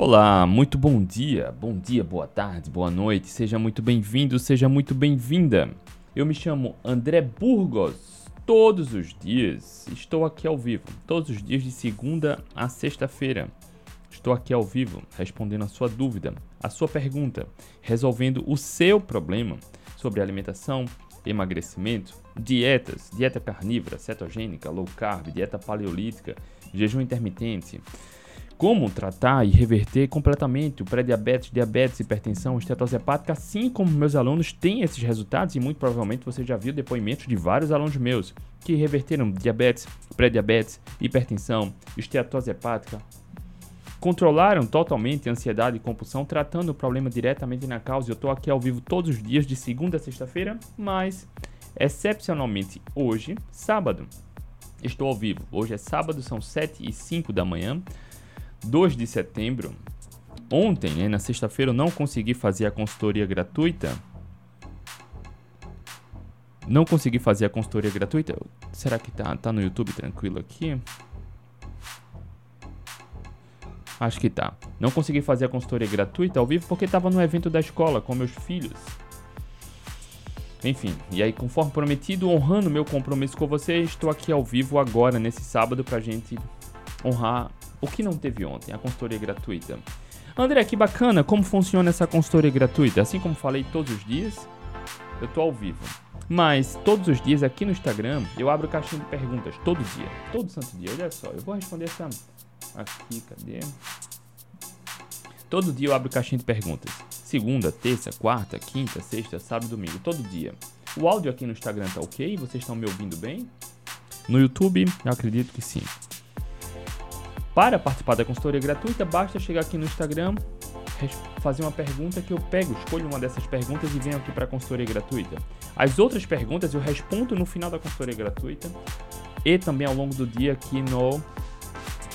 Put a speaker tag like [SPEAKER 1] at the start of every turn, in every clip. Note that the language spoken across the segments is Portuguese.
[SPEAKER 1] Olá, muito bom dia, bom dia, boa tarde, boa noite, seja muito bem-vindo, seja muito bem-vinda. Eu me chamo André Burgos. Todos os dias estou aqui ao vivo, todos os dias de segunda a sexta-feira. Estou aqui ao vivo respondendo a sua dúvida, a sua pergunta, resolvendo o seu problema sobre alimentação, emagrecimento, dietas, dieta carnívora, cetogênica, low carb, dieta paleolítica, jejum intermitente, como tratar e reverter completamente o pré-diabetes, diabetes, hipertensão, estetose hepática, assim como meus alunos têm esses resultados e muito provavelmente você já viu depoimentos de vários alunos meus que reverteram diabetes, pré-diabetes, hipertensão, estetose hepática, controlaram totalmente a ansiedade e compulsão, tratando o problema diretamente na causa. Eu estou aqui ao vivo todos os dias, de segunda a sexta-feira, mas excepcionalmente hoje, sábado, estou ao vivo. Hoje é sábado, são 7 e 5 da manhã. 2 de setembro. Ontem, né, na sexta-feira, eu não consegui fazer a consultoria gratuita. Não consegui fazer a consultoria gratuita. Será que tá, tá no YouTube tranquilo aqui? Acho que tá. Não consegui fazer a consultoria gratuita ao vivo porque estava no evento da escola com meus filhos. Enfim, e aí, conforme prometido, honrando meu compromisso com você, estou aqui ao vivo agora, nesse sábado, pra gente honrar o que não teve ontem, a consultoria gratuita. André, que bacana, como funciona essa consultoria gratuita? Assim como falei todos os dias, eu tô ao vivo. Mas todos os dias aqui no Instagram eu abro caixinha de perguntas, todo dia, todo santo dia. Olha só, eu vou responder essa aqui, cadê? Todo dia eu abro caixinha de perguntas. Segunda, terça, quarta, quinta, sexta, sábado, domingo, todo dia. O áudio aqui no Instagram tá ok? Vocês estão me ouvindo bem? No YouTube, eu acredito que sim. Para participar da consultoria gratuita, basta chegar aqui no Instagram, fazer uma pergunta que eu pego, escolho uma dessas perguntas e venho aqui para a consultoria gratuita. As outras perguntas eu respondo no final da consultoria gratuita e também ao longo do dia aqui no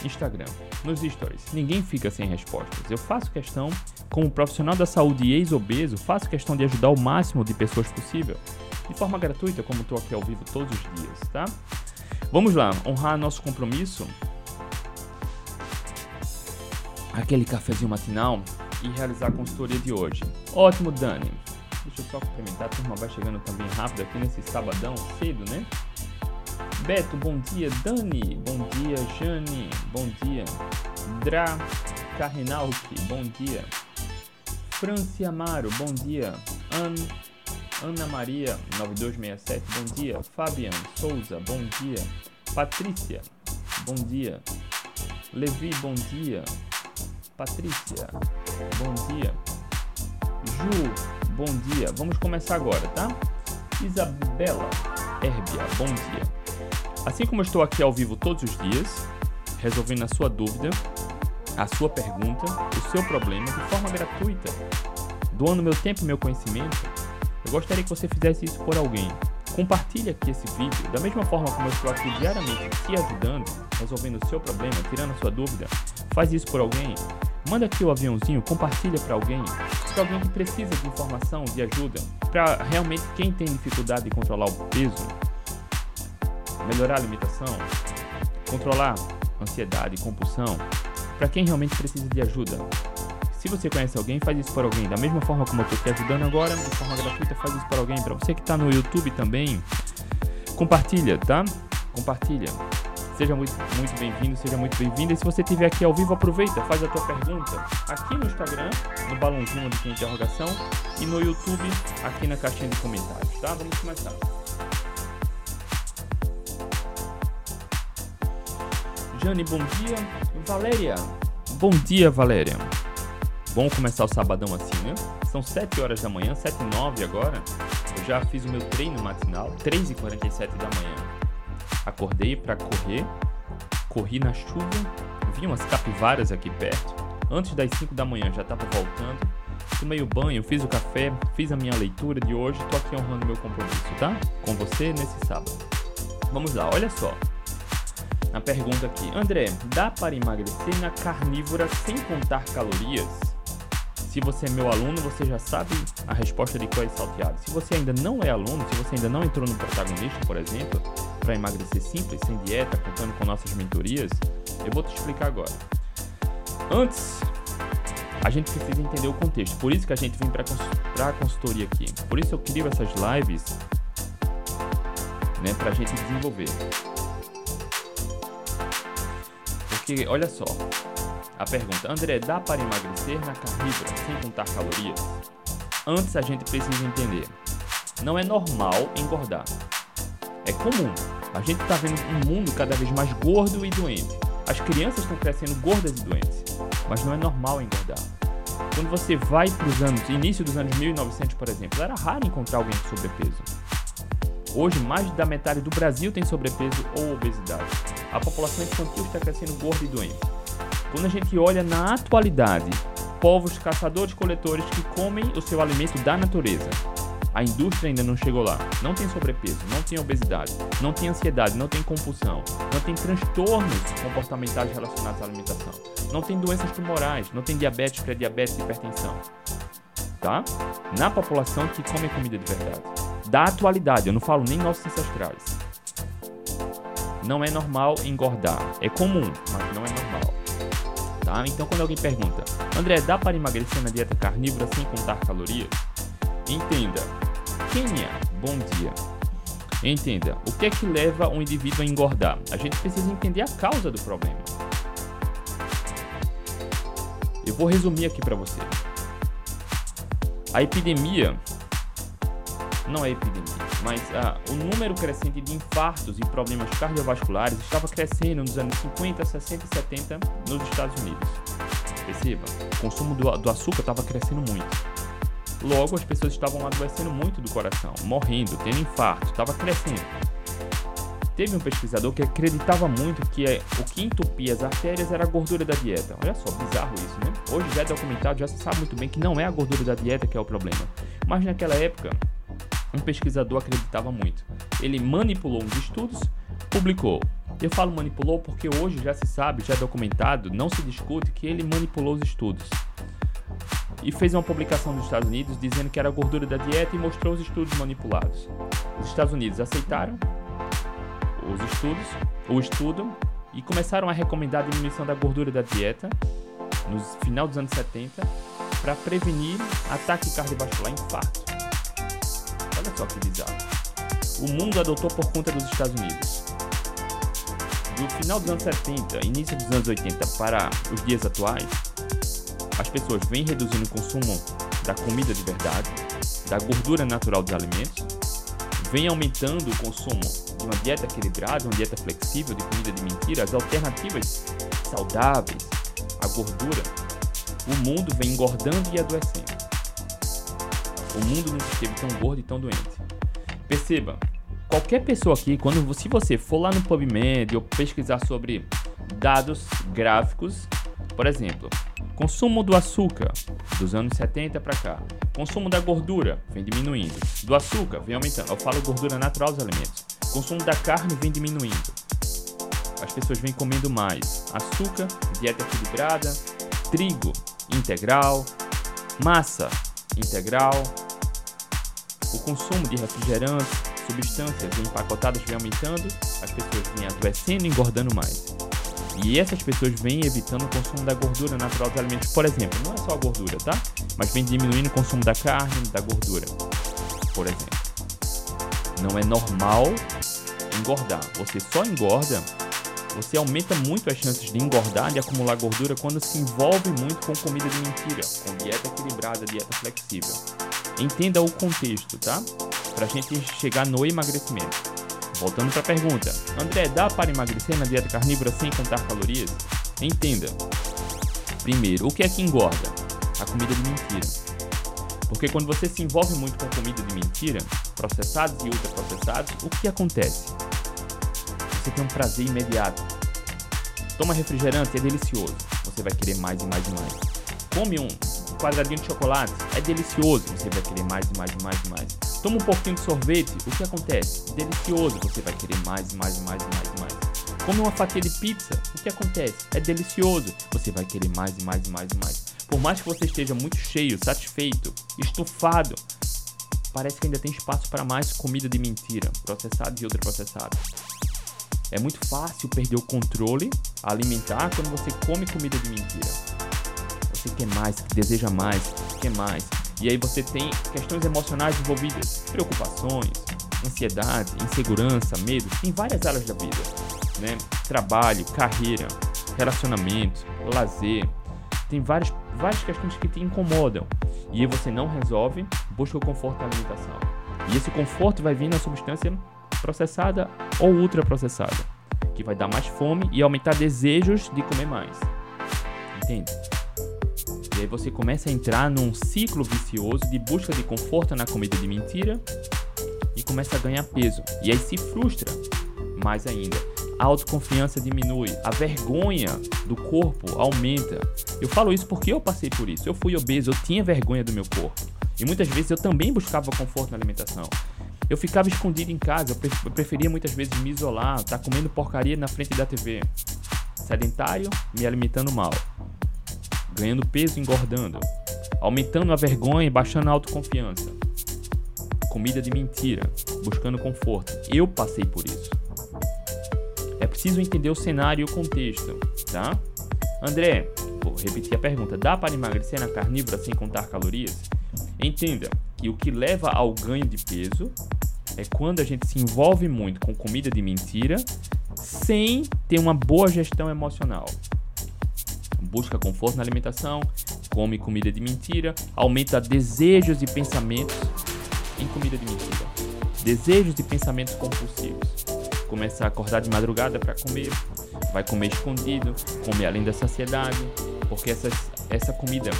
[SPEAKER 1] Instagram, nos stories. Ninguém fica sem respostas. Eu faço questão, como profissional da saúde e ex-obeso, faço questão de ajudar o máximo de pessoas possível, de forma gratuita, como estou aqui ao vivo todos os dias, tá? Vamos lá, honrar nosso compromisso aquele cafezinho matinal e realizar a consultoria de hoje. Ótimo, Dani. Deixa eu só cumprimentar, a turma vai chegando também rápido aqui nesse sabadão cedo, né? Beto, bom dia. Dani, bom dia. Jane, bom dia. Dra Carrinalki, bom dia. Franci Amaro, bom dia. An Ana Maria, 9267, bom dia. Fabian Souza, bom dia. Patrícia, bom dia. Levi, bom dia. Patrícia, bom dia. Ju, bom dia. Vamos começar agora, tá? Isabela Herbia, bom dia. Assim como eu estou aqui ao vivo todos os dias, resolvendo a sua dúvida, a sua pergunta, o seu problema de forma gratuita, doando meu tempo e meu conhecimento, eu gostaria que você fizesse isso por alguém. Compartilhe aqui esse vídeo, da mesma forma como eu estou aqui diariamente te ajudando, resolvendo o seu problema, tirando a sua dúvida. Faz isso por alguém. Manda aqui o aviãozinho, compartilha para alguém, para alguém que precisa de informação, de ajuda, para realmente quem tem dificuldade de controlar o peso, melhorar a alimentação, controlar ansiedade, compulsão, para quem realmente precisa de ajuda. Se você conhece alguém, faz isso para alguém. Da mesma forma como eu estou te ajudando agora, de forma gratuita, faz isso para alguém. Para você que está no YouTube também, compartilha, tá? Compartilha. Seja muito, muito bem-vindo, seja muito bem-vinda. E se você estiver aqui ao vivo, aproveita, faz a tua pergunta aqui no Instagram, no balãozinho de interrogação, e no YouTube, aqui na caixinha de comentários, tá? Vamos começar. Jane, bom dia. Valéria, bom dia, Valéria. Bom começar o sabadão assim, né? São 7 horas da manhã, 7 e 9 agora. Eu já fiz o meu treino matinal, 3h47 da manhã. Acordei para correr, corri na chuva, vi umas capivaras aqui perto. Antes das 5 da manhã já estava voltando. Tomei o banho, fiz o café, fiz a minha leitura de hoje, tô aqui honrando meu compromisso, tá? Com você nesse sábado. Vamos lá, olha só. A pergunta aqui, André, dá para emagrecer na carnívora sem contar calorias? Se você é meu aluno, você já sabe a resposta de qual é salteado. Se você ainda não é aluno, se você ainda não entrou no protagonista, por exemplo, para emagrecer simples, sem dieta, contando com nossas mentorias, eu vou te explicar agora. Antes a gente precisa entender o contexto. Por isso que a gente vem para a consultoria aqui. Por isso eu crio essas lives né, para a gente desenvolver. Porque, olha só, a pergunta, André, dá para emagrecer na carnívora sem contar calorias? Antes a gente precisa entender, não é normal engordar. É comum. A gente está vendo um mundo cada vez mais gordo e doente. As crianças estão crescendo gordas e doentes, mas não é normal engordar. Quando você vai para os anos, início dos anos 1900, por exemplo, era raro encontrar alguém com sobrepeso. Hoje, mais da metade do Brasil tem sobrepeso ou obesidade. A população infantil está crescendo gorda e doente. Quando a gente olha na atualidade, povos caçadores-coletores que comem o seu alimento da natureza, a indústria ainda não chegou lá. Não tem sobrepeso, não tem obesidade, não tem ansiedade, não tem compulsão, não tem transtornos comportamentais relacionados à alimentação, não tem doenças tumorais, não tem diabetes, pré-diabetes hipertensão. Tá? Na população que come comida de verdade. Da atualidade, eu não falo nem nossos ancestrais. Não é normal engordar. É comum, mas não é normal. Tá? Então quando alguém pergunta, André, dá para emagrecer na dieta carnívora sem contar calorias? Entenda, Kênia, bom dia. Entenda, o que é que leva um indivíduo a engordar? A gente precisa entender a causa do problema. Eu vou resumir aqui para você. A epidemia não é epidemia, mas ah, o número crescente de infartos e problemas cardiovasculares estava crescendo nos anos 50, 60 e 70 nos Estados Unidos. Perceba, o consumo do, do açúcar estava crescendo muito. Logo, as pessoas estavam adoecendo muito do coração, morrendo, tendo infarto, estava crescendo. Teve um pesquisador que acreditava muito que é, o que entupia as artérias era a gordura da dieta. Olha só, bizarro isso, né? Hoje já é documentado, já se sabe muito bem que não é a gordura da dieta que é o problema. Mas naquela época, um pesquisador acreditava muito. Ele manipulou uns estudos, publicou. Eu falo manipulou porque hoje já se sabe, já é documentado, não se discute que ele manipulou os estudos e fez uma publicação nos Estados Unidos dizendo que era gordura da dieta e mostrou os estudos manipulados. Os Estados Unidos aceitaram os estudos, o estudo, e começaram a recomendar a diminuição da gordura da dieta no final dos anos 70 para prevenir ataque cardiovascular e infarto. Só que bizarro. O mundo adotou por conta dos Estados Unidos. Do final dos anos 70, início dos anos 80 para os dias atuais, as pessoas vêm reduzindo o consumo da comida de verdade, da gordura natural dos alimentos, vem aumentando o consumo de uma dieta equilibrada, uma dieta flexível de comida de mentira, as alternativas saudáveis, a gordura, o mundo vem engordando e adoecendo. O mundo nunca esteve tão gordo e tão doente. Perceba, qualquer pessoa aqui, quando se você for lá no PubMed ou pesquisar sobre dados gráficos, por exemplo, Consumo do açúcar, dos anos 70 para cá. Consumo da gordura vem diminuindo. Do açúcar vem aumentando. Eu falo gordura natural dos alimentos. Consumo da carne vem diminuindo. As pessoas vêm comendo mais açúcar, dieta equilibrada, trigo integral, massa integral. O consumo de refrigerantes, substâncias empacotadas vem aumentando, as pessoas vêm adoecendo e engordando mais. E essas pessoas vêm evitando o consumo da gordura natural dos alimentos. Por exemplo, não é só a gordura, tá? Mas vem diminuindo o consumo da carne, da gordura. Por exemplo. Não é normal engordar. Você só engorda, você aumenta muito as chances de engordar, de acumular gordura quando se envolve muito com comida de mentira, com dieta equilibrada, dieta flexível. Entenda o contexto, tá? Pra gente chegar no emagrecimento. Voltando para a pergunta: André, dá para emagrecer na dieta carnívora sem contar calorias? Entenda. Primeiro, o que é que engorda? A comida de mentira. Porque quando você se envolve muito com comida de mentira, processados e ultraprocessados, o que acontece? Você tem um prazer imediato. Toma refrigerante, é delicioso. Você vai querer mais e mais e mais. Come um quadradinho de chocolate, é delicioso. Você vai querer mais e mais e mais e mais. Toma um pouquinho de sorvete, o que acontece? Delicioso, você vai querer mais, mais, mais, mais, mais. Come uma fatia de pizza, o que acontece? É delicioso, você vai querer mais, mais, mais, mais. Por mais que você esteja muito cheio, satisfeito, estufado, parece que ainda tem espaço para mais comida de mentira, processada e ultraprocessada. É muito fácil perder o controle alimentar quando você come comida de mentira. você quer mais, deseja mais, quer mais. E aí você tem questões emocionais envolvidas, preocupações, ansiedade, insegurança, medo, em várias áreas da vida, né? Trabalho, carreira, relacionamento, lazer, tem várias, várias questões que te incomodam. E você não resolve, busca o conforto da alimentação. E esse conforto vai vir na substância processada ou ultraprocessada, que vai dar mais fome e aumentar desejos de comer mais. Entende? E aí você começa a entrar num ciclo vicioso de busca de conforto na comida de mentira e começa a ganhar peso. E aí se frustra mais ainda. A autoconfiança diminui, a vergonha do corpo aumenta. Eu falo isso porque eu passei por isso. Eu fui obeso, eu tinha vergonha do meu corpo. E muitas vezes eu também buscava conforto na alimentação. Eu ficava escondido em casa, eu preferia muitas vezes me isolar, estar tá comendo porcaria na frente da TV. Sedentário, me alimentando mal. Ganhando peso, engordando. Aumentando a vergonha e baixando a autoconfiança comida de mentira, buscando conforto. Eu passei por isso. É preciso entender o cenário e o contexto, tá? André, vou repetir a pergunta: dá para emagrecer na carnívora sem contar calorias? Entenda que o que leva ao ganho de peso é quando a gente se envolve muito com comida de mentira sem ter uma boa gestão emocional. Busca conforto na alimentação, come comida de mentira, aumenta desejos e pensamentos em comida de mentira. Desejos e pensamentos compulsivos. Começa a acordar de madrugada para comer, vai comer escondido, comer além da saciedade, porque essas, essa comida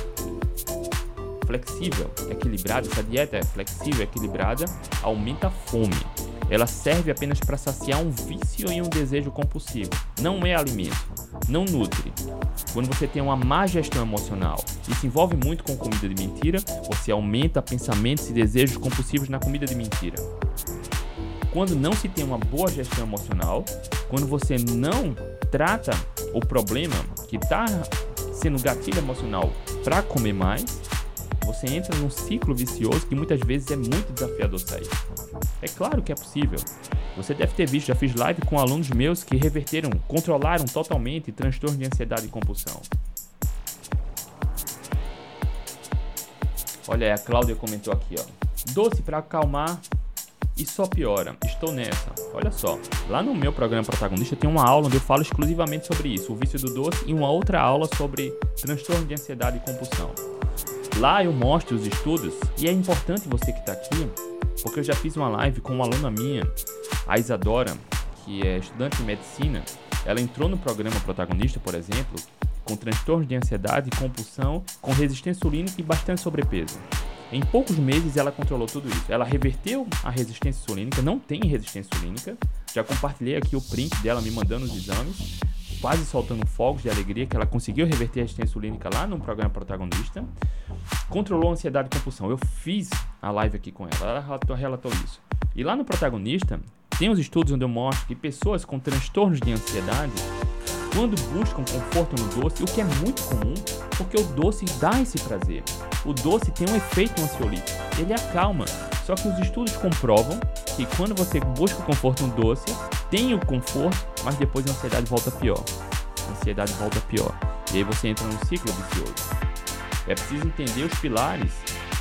[SPEAKER 1] flexível, equilibrada, essa dieta é flexível, equilibrada, aumenta a fome. Ela serve apenas para saciar um vício e um desejo compulsivo. Não é alimento, não nutre. Quando você tem uma má gestão emocional e se envolve muito com comida de mentira, você aumenta pensamentos e desejos compulsivos na comida de mentira. Quando não se tem uma boa gestão emocional, quando você não trata o problema que está sendo gatilho emocional para comer mais, você entra num ciclo vicioso que muitas vezes é muito desafiador sair. É claro que é possível. Você deve ter visto, já fiz live com alunos meus que reverteram, controlaram totalmente transtorno de ansiedade e compulsão. Olha, a Cláudia comentou aqui, ó. Doce para acalmar e só piora. Estou nessa. Olha só, lá no meu programa protagonista tem uma aula onde eu falo exclusivamente sobre isso, o vício do doce, e uma outra aula sobre transtorno de ansiedade e compulsão. Lá eu mostro os estudos e é importante você que está aqui, porque eu já fiz uma live com uma aluna minha a Isadora, que é estudante de medicina, ela entrou no programa protagonista, por exemplo, com transtornos de ansiedade, compulsão, com resistência insulínica e bastante sobrepeso. Em poucos meses ela controlou tudo isso. Ela reverteu a resistência insulínica, não tem resistência insulínica. Já compartilhei aqui o print dela me mandando os exames, quase soltando fogos de alegria que ela conseguiu reverter a resistência insulínica lá no programa protagonista. Controlou a ansiedade e compulsão. Eu fiz a live aqui com ela, ela relatou, relatou isso. E lá no protagonista, tem os estudos onde eu mostro que pessoas com transtornos de ansiedade, quando buscam conforto no doce, o que é muito comum, porque o doce dá esse prazer. O doce tem um efeito ansiolítico, ele acalma. Só que os estudos comprovam que quando você busca conforto no doce, tem o conforto, mas depois a ansiedade volta pior. A ansiedade volta pior. E aí você entra num ciclo vicioso. É preciso entender os pilares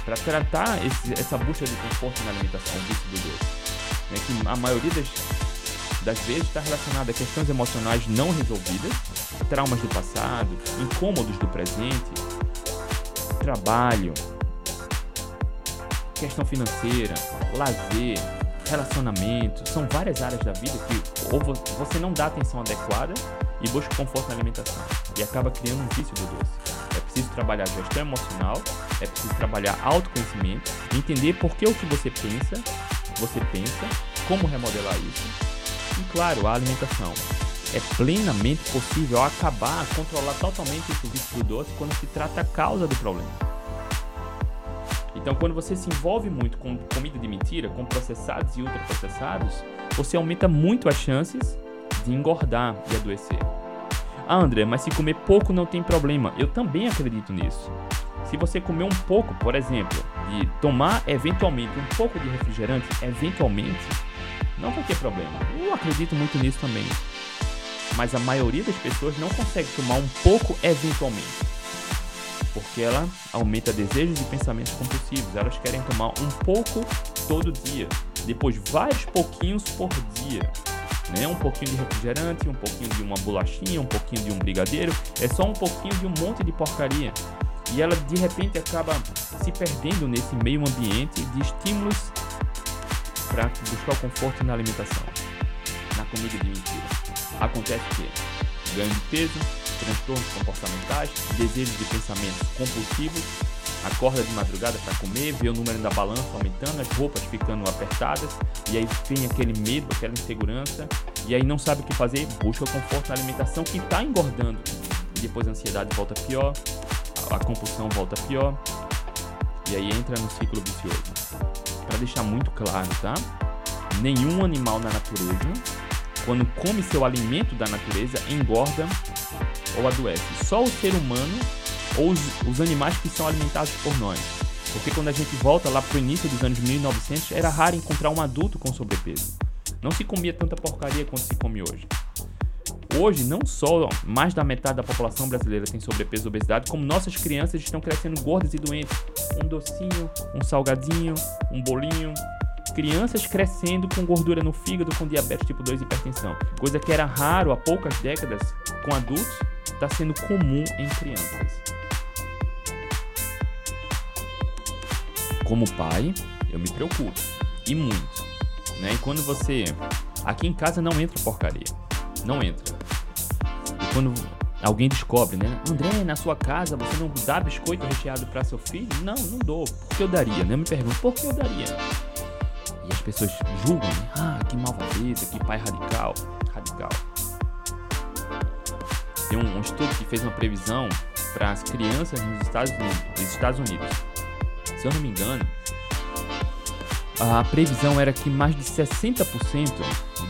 [SPEAKER 1] para tratar esse, essa busca de conforto na alimentação, o vício do doce né, que a maioria das, das vezes está relacionada a questões emocionais não resolvidas, traumas do passado, incômodos do presente, trabalho, questão financeira, lazer, relacionamento, são várias áreas da vida que ou você não dá atenção adequada e busca conforto na alimentação e acaba criando um vício do doce. É preciso trabalhar gestão emocional, é preciso trabalhar autoconhecimento, entender por que o que você pensa você pensa, como remodelar isso. E claro, a alimentação. É plenamente possível acabar, controlar totalmente esse vício do doce quando se trata a causa do problema. Então, quando você se envolve muito com comida de mentira, com processados e ultraprocessados, você aumenta muito as chances de engordar e adoecer. Ah, André, mas se comer pouco não tem problema. Eu também acredito nisso. Se você comer um pouco, por exemplo, de tomar eventualmente um pouco de refrigerante, eventualmente, não vai ter problema. Eu acredito muito nisso também. Mas a maioria das pessoas não consegue tomar um pouco eventualmente. Porque ela aumenta desejos e pensamentos compulsivos. Elas querem tomar um pouco todo dia, depois vários pouquinhos por dia. Né? Um pouquinho de refrigerante, um pouquinho de uma bolachinha, um pouquinho de um brigadeiro. É só um pouquinho de um monte de porcaria. E ela de repente acaba se perdendo nesse meio ambiente de estímulos para buscar o conforto na alimentação, na comida de mentira. Acontece que ganho de peso, transtornos comportamentais, desejos de pensamentos compulsivos, acorda de madrugada para comer, vê o número da balança aumentando, as roupas ficando apertadas, e aí vem aquele medo, aquela insegurança, e aí não sabe o que fazer, busca conforto na alimentação que está engordando. E depois a ansiedade volta pior, a compulsão volta pior, e aí entra no ciclo vicioso. Para deixar muito claro, tá? Nenhum animal na natureza, quando come seu alimento da natureza, engorda ou adoece. Só o ser humano ou os, os animais que são alimentados por nós. Porque quando a gente volta lá para o início dos anos 1900, era raro encontrar um adulto com sobrepeso. Não se comia tanta porcaria quanto se come hoje. Hoje, não só mais da metade da população brasileira tem sobrepeso e obesidade, como nossas crianças estão crescendo gordas e doentes. Um docinho, um salgadinho, um bolinho. Crianças crescendo com gordura no fígado, com diabetes tipo 2 e hipertensão. Coisa que era raro há poucas décadas com adultos, está sendo comum em crianças. Como pai, eu me preocupo. E muito. Né? E quando você. Aqui em casa não entra porcaria. Não entra. E quando alguém descobre, né? André, na sua casa você não dá biscoito recheado para seu filho? Não, não dou. Por que eu daria? Né? Eu me pergunto, por que eu daria? E as pessoas julgam, né? Ah, que malvadeza, que pai radical. Radical. Tem um, um estudo que fez uma previsão para as crianças nos Estados Unidos, nos Estados Unidos. Se eu não me engano, a previsão era que mais de 60%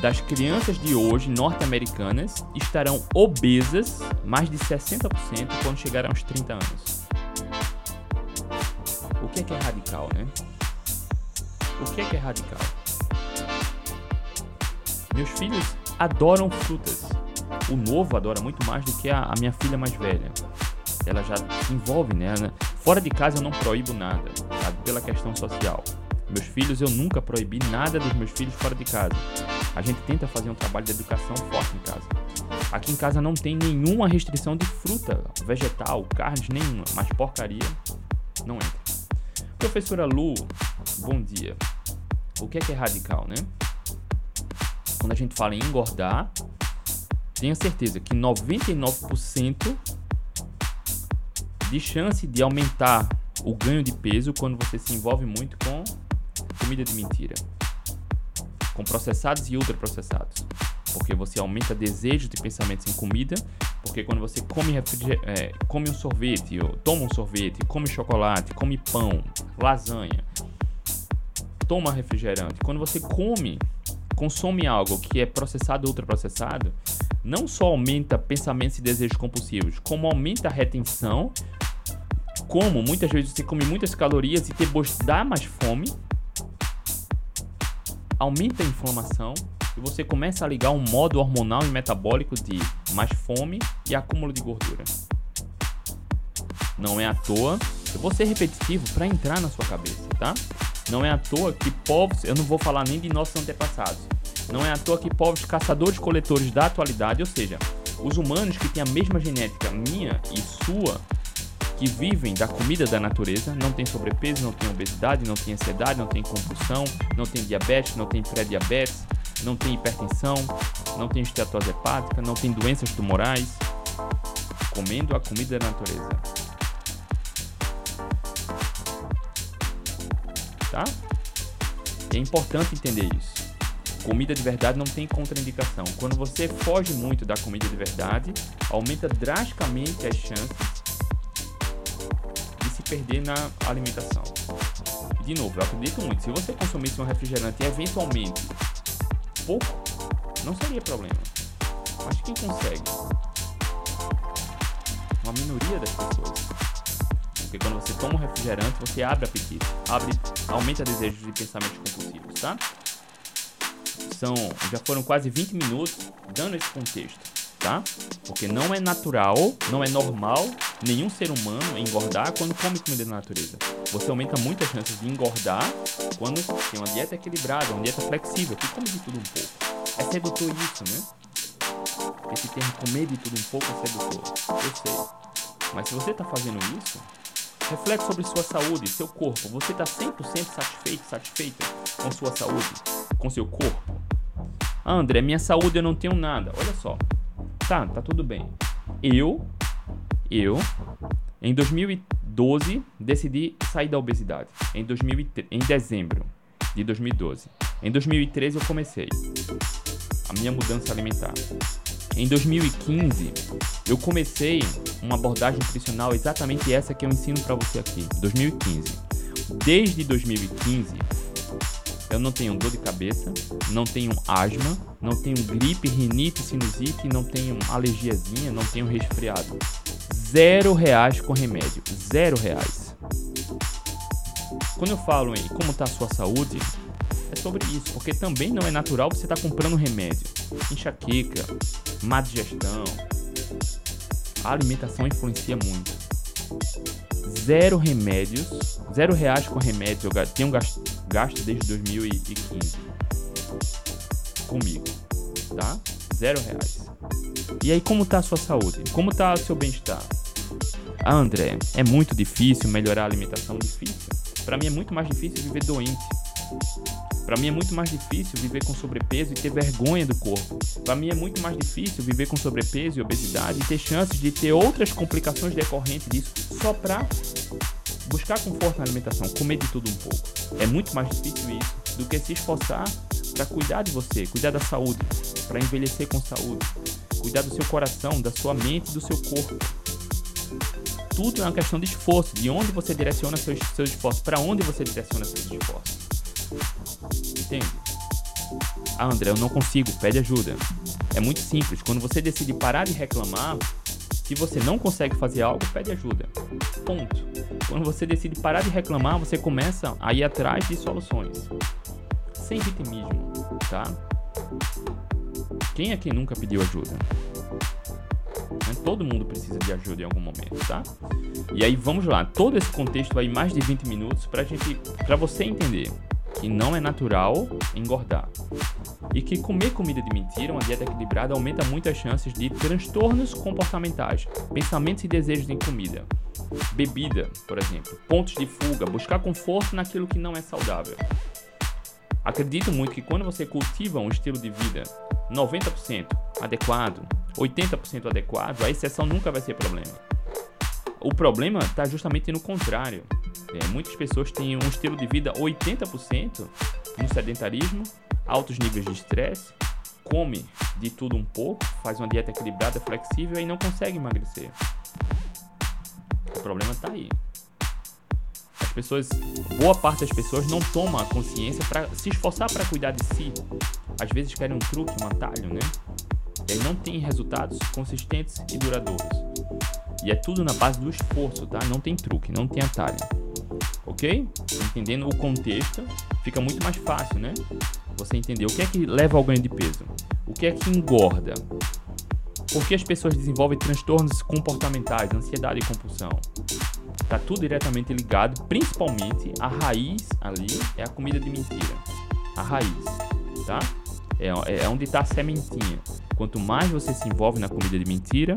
[SPEAKER 1] das crianças de hoje norte-americanas estarão obesas, mais de 60% quando chegarem aos 30 anos. O que é que é radical, né? O que é que é radical? Meus filhos adoram frutas. O novo adora muito mais do que a, a minha filha mais velha. Ela já se envolve, né? Fora de casa eu não proíbo nada, sabe? Pela questão social. Meus filhos, eu nunca proibi nada dos meus filhos fora de casa. A gente tenta fazer um trabalho de educação forte em casa. Aqui em casa não tem nenhuma restrição de fruta, vegetal, carnes nenhuma, mas porcaria não entra. Professora Lu, bom dia. O que é que é radical, né? Quando a gente fala em engordar, tenha certeza que 99% de chance de aumentar o ganho de peso quando você se envolve muito com comida de mentira, com processados e ultraprocessados, porque você aumenta desejo de pensamentos em comida, porque quando você come, é, come um sorvete, toma um sorvete, come chocolate, come pão, lasanha, toma refrigerante, quando você come, consome algo que é processado ou ultraprocessado, não só aumenta pensamentos e desejos compulsivos, como aumenta a retenção, como muitas vezes você come muitas calorias e te dá mais fome, aumenta a inflamação e você começa a ligar um modo hormonal e metabólico de mais fome e acúmulo de gordura. Não é à toa, eu vou ser repetitivo para entrar na sua cabeça, tá? Não é à toa que povos, eu não vou falar nem de nossos antepassados, não é à toa que povos caçadores-coletores da atualidade, ou seja, os humanos que têm a mesma genética minha e sua, que vivem da comida da natureza, não tem sobrepeso, não tem obesidade, não tem ansiedade, não tem compulsão, não tem diabetes, não tem pré-diabetes, não tem hipertensão, não tem esteatose hepática, não tem doenças tumorais, comendo a comida da natureza. Tá? É importante entender isso. Comida de verdade não tem contraindicação. Quando você foge muito da comida de verdade, aumenta drasticamente as chances perder na alimentação. De novo, eu acredito muito. Se você consumisse um refrigerante eventualmente pouco, não seria problema. Mas quem consegue? Uma minoria das pessoas. Porque quando você toma um refrigerante, você abre apetite, abre, aumenta desejos de pensamentos compulsivos, tá? São, já foram quase 20 minutos dando esse contexto, tá? Porque não é natural, não é normal nenhum ser humano engordar quando come comida da natureza. Você aumenta muito as chances de engordar quando tem uma dieta equilibrada, uma dieta flexível, que come de tudo um pouco. É sedutor isso, né? Esse termo comer de tudo um pouco é sedutor. Eu sei. Mas se você está fazendo isso, reflete sobre sua saúde, seu corpo. Você está 100% satisfeito, satisfeita com sua saúde, com seu corpo? André, minha saúde eu não tenho nada. Olha só. Tá, tá tudo bem. Eu, eu, em 2012, decidi sair da obesidade. Em, 2003, em dezembro de 2012. Em 2013 eu comecei a minha mudança alimentar. Em 2015, eu comecei uma abordagem nutricional exatamente essa que eu ensino para você aqui. 2015. Desde 2015, eu não tenho dor de cabeça, não tenho asma, não tenho gripe, rinite, sinusite, não tenho alergiazinha, não tenho resfriado. Zero reais com remédio. Zero reais. Quando eu falo em como está a sua saúde, é sobre isso, porque também não é natural você estar tá comprando remédio. Enxaqueca, má digestão. A alimentação influencia muito. Zero remédios, zero reais com remédio eu tenho gasto, gasto desde 2015 comigo, tá? Zero reais. E aí como tá a sua saúde? Como tá o seu bem-estar? Ah, André, é muito difícil melhorar a alimentação? Difícil. Para mim é muito mais difícil viver doente. Para mim é muito mais difícil viver com sobrepeso e ter vergonha do corpo. Para mim é muito mais difícil viver com sobrepeso e obesidade e ter chances de ter outras complicações decorrentes disso só para buscar conforto na alimentação, comer de tudo um pouco. É muito mais difícil isso do que se esforçar para cuidar de você, cuidar da saúde, para envelhecer com saúde, cuidar do seu coração, da sua mente do seu corpo. Tudo é uma questão de esforço, de onde você direciona seus, seus esforços, para onde você direciona seus esforços. Entende? Ah, André, eu não consigo, pede ajuda. É muito simples. Quando você decide parar de reclamar, se você não consegue fazer algo, pede ajuda. Ponto. Quando você decide parar de reclamar, você começa a ir atrás de soluções. Sem vitimismo, tá? Quem é que nunca pediu ajuda? Todo mundo precisa de ajuda em algum momento, tá? E aí vamos lá. Todo esse contexto vai mais de 20 minutos pra gente, para você entender que não é natural engordar. E que comer comida de mentira, uma dieta equilibrada, aumenta muito as chances de transtornos comportamentais, pensamentos e desejos em comida. Bebida, por exemplo, pontos de fuga, buscar conforto naquilo que não é saudável. Acredito muito que quando você cultiva um estilo de vida 90% adequado, 80% adequado, a exceção nunca vai ser problema. O problema está justamente no contrário. É, muitas pessoas têm um estilo de vida 80% no sedentarismo, altos níveis de estresse, come de tudo um pouco, faz uma dieta equilibrada, flexível e não consegue emagrecer. O problema está aí. As pessoas, boa parte das pessoas não toma consciência para se esforçar para cuidar de si. Às vezes querem um truque, um atalho, né? E aí não tem resultados consistentes e duradouros. E é tudo na base do esforço, tá? Não tem truque, não tem atalho. Ok? Entendendo o contexto, fica muito mais fácil, né? Você entender o que é que leva ao ganho de peso, o que é que engorda, por que as pessoas desenvolvem transtornos comportamentais, ansiedade e compulsão. Tá tudo diretamente ligado, principalmente a raiz ali é a comida de mentira. A raiz, tá? É, é onde está a sementinha. Quanto mais você se envolve na comida de mentira,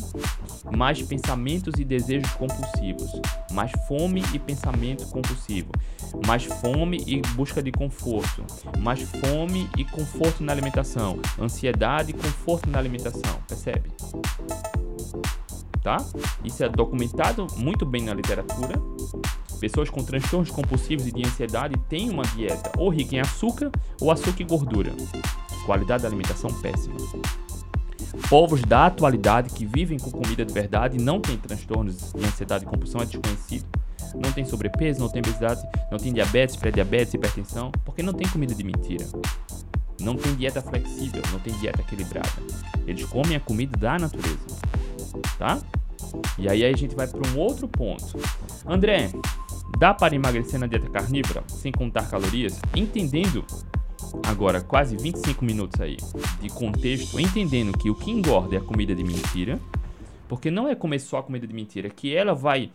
[SPEAKER 1] mais pensamentos e desejos compulsivos, mais fome e pensamento compulsivo, mais fome e busca de conforto, mais fome e conforto na alimentação, ansiedade e conforto na alimentação, percebe? Tá? Isso é documentado muito bem na literatura. Pessoas com transtornos compulsivos e de ansiedade têm uma dieta ou rica em açúcar ou açúcar e gordura. Qualidade da alimentação péssima. Povos da atualidade que vivem com comida de verdade não têm transtornos de ansiedade e compulsão é desconhecido. Não tem sobrepeso, não tem obesidade, não tem diabetes, pré-diabetes, hipertensão, porque não tem comida de mentira. Não tem dieta flexível, não tem dieta equilibrada. Eles comem a comida da natureza. Tá? E aí a gente vai para um outro ponto. André, dá para emagrecer na dieta carnívora sem contar calorias? Entendendo agora quase 25 minutos aí de contexto, entendendo que o que engorda é a comida de mentira, Porque não é comer só comida de mentira, que ela vai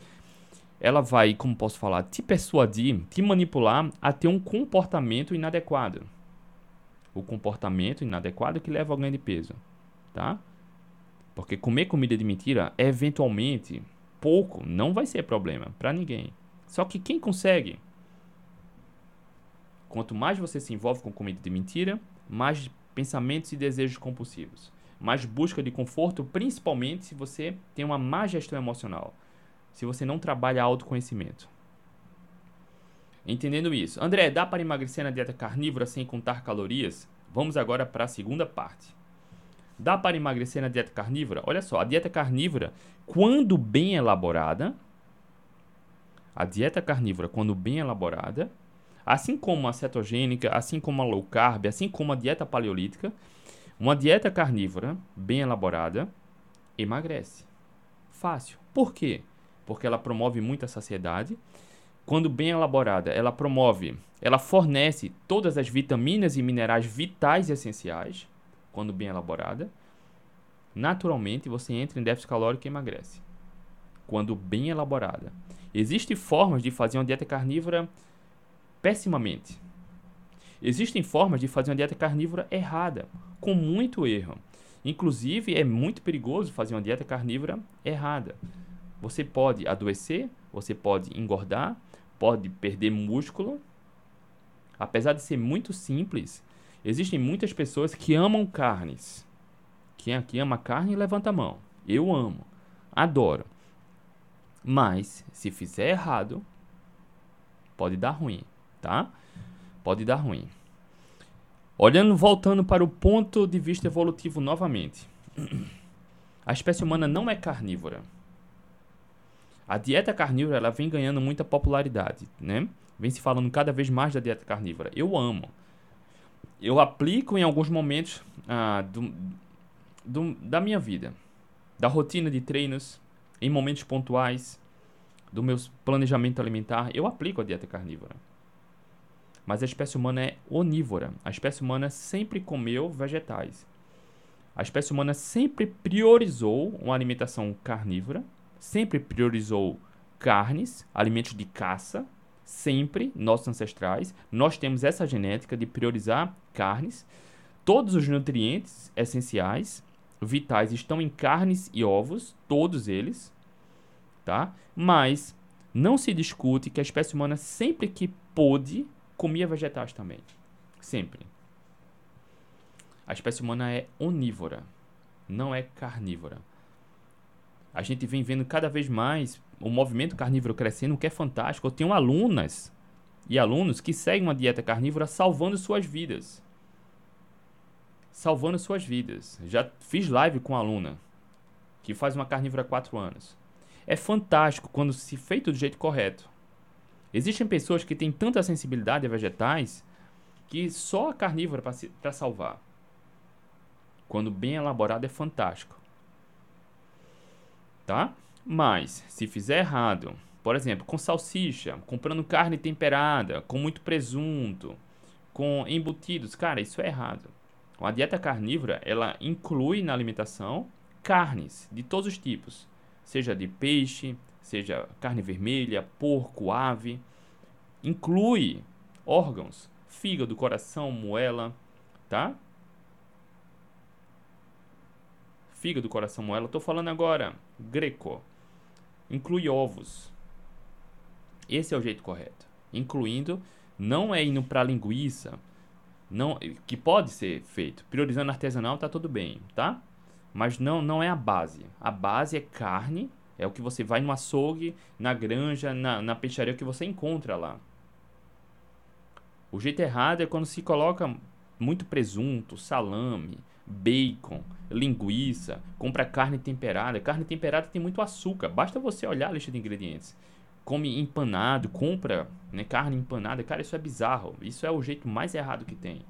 [SPEAKER 1] ela vai, como posso falar, te persuadir, te manipular a ter um comportamento inadequado. O comportamento inadequado que leva ao ganho de peso, tá? Porque comer comida de mentira, eventualmente, pouco, não vai ser problema para ninguém. Só que quem consegue? Quanto mais você se envolve com comida de mentira, mais pensamentos e desejos compulsivos, mais busca de conforto, principalmente se você tem uma má gestão emocional se você não trabalha autoconhecimento. Entendendo isso, André, dá para emagrecer na dieta carnívora sem contar calorias? Vamos agora para a segunda parte. Dá para emagrecer na dieta carnívora? Olha só, a dieta carnívora, quando bem elaborada, a dieta carnívora, quando bem elaborada, assim como a cetogênica, assim como a low carb, assim como a dieta paleolítica, uma dieta carnívora bem elaborada emagrece. Fácil. Por quê? porque ela promove muita saciedade. Quando bem elaborada, ela promove, ela fornece todas as vitaminas e minerais vitais e essenciais, quando bem elaborada. Naturalmente, você entra em déficit calórico e emagrece. Quando bem elaborada. Existem formas de fazer uma dieta carnívora pessimamente. Existem formas de fazer uma dieta carnívora errada, com muito erro. Inclusive, é muito perigoso fazer uma dieta carnívora errada. Você pode adoecer, você pode engordar, pode perder músculo. Apesar de ser muito simples, existem muitas pessoas que amam carnes. Quem aqui ama carne, levanta a mão. Eu amo, adoro. Mas, se fizer errado, pode dar ruim, tá? Pode dar ruim. Olhando, voltando para o ponto de vista evolutivo novamente. A espécie humana não é carnívora. A dieta carnívora ela vem ganhando muita popularidade, né? Vem se falando cada vez mais da dieta carnívora. Eu amo. Eu aplico em alguns momentos ah, do, do, da minha vida, da rotina de treinos, em momentos pontuais, do meu planejamento alimentar, eu aplico a dieta carnívora. Mas a espécie humana é onívora. A espécie humana sempre comeu vegetais. A espécie humana sempre priorizou uma alimentação carnívora sempre priorizou carnes, alimentos de caça, sempre, nossos ancestrais, nós temos essa genética de priorizar carnes. Todos os nutrientes essenciais, vitais, estão em carnes e ovos, todos eles, tá? Mas não se discute que a espécie humana, sempre que pôde, comia vegetais também. Sempre. A espécie humana é onívora, não é carnívora a gente vem vendo cada vez mais o movimento carnívoro crescendo, o que é fantástico. Eu tenho alunas e alunos que seguem uma dieta carnívora salvando suas vidas. Salvando suas vidas. Já fiz live com uma aluna que faz uma carnívora há 4 anos. É fantástico quando se feito do jeito correto. Existem pessoas que têm tanta sensibilidade a vegetais que só a carnívora para salvar. Quando bem elaborado é fantástico tá? Mas, se fizer errado, por exemplo, com salsicha, comprando carne temperada, com muito presunto, com embutidos, cara, isso é errado. A dieta carnívora, ela inclui na alimentação carnes de todos os tipos, seja de peixe, seja carne vermelha, porco, ave, inclui órgãos, fígado, coração, moela, tá? fígado, coração, moela. Estou falando agora greco. Inclui ovos. Esse é o jeito correto. Incluindo, não é indo para linguiça, não, que pode ser feito. Priorizando artesanal tá tudo bem, tá? Mas não, não é a base. A base é carne, é o que você vai no açougue, na granja, na, na peixaria que você encontra lá. O jeito errado é quando se coloca muito presunto, salame, bacon, linguiça, compra carne temperada. Carne temperada tem muito açúcar, basta você olhar a lista de ingredientes. Come empanado, compra né, carne empanada. Cara, isso é bizarro. Isso é o jeito mais errado que tem.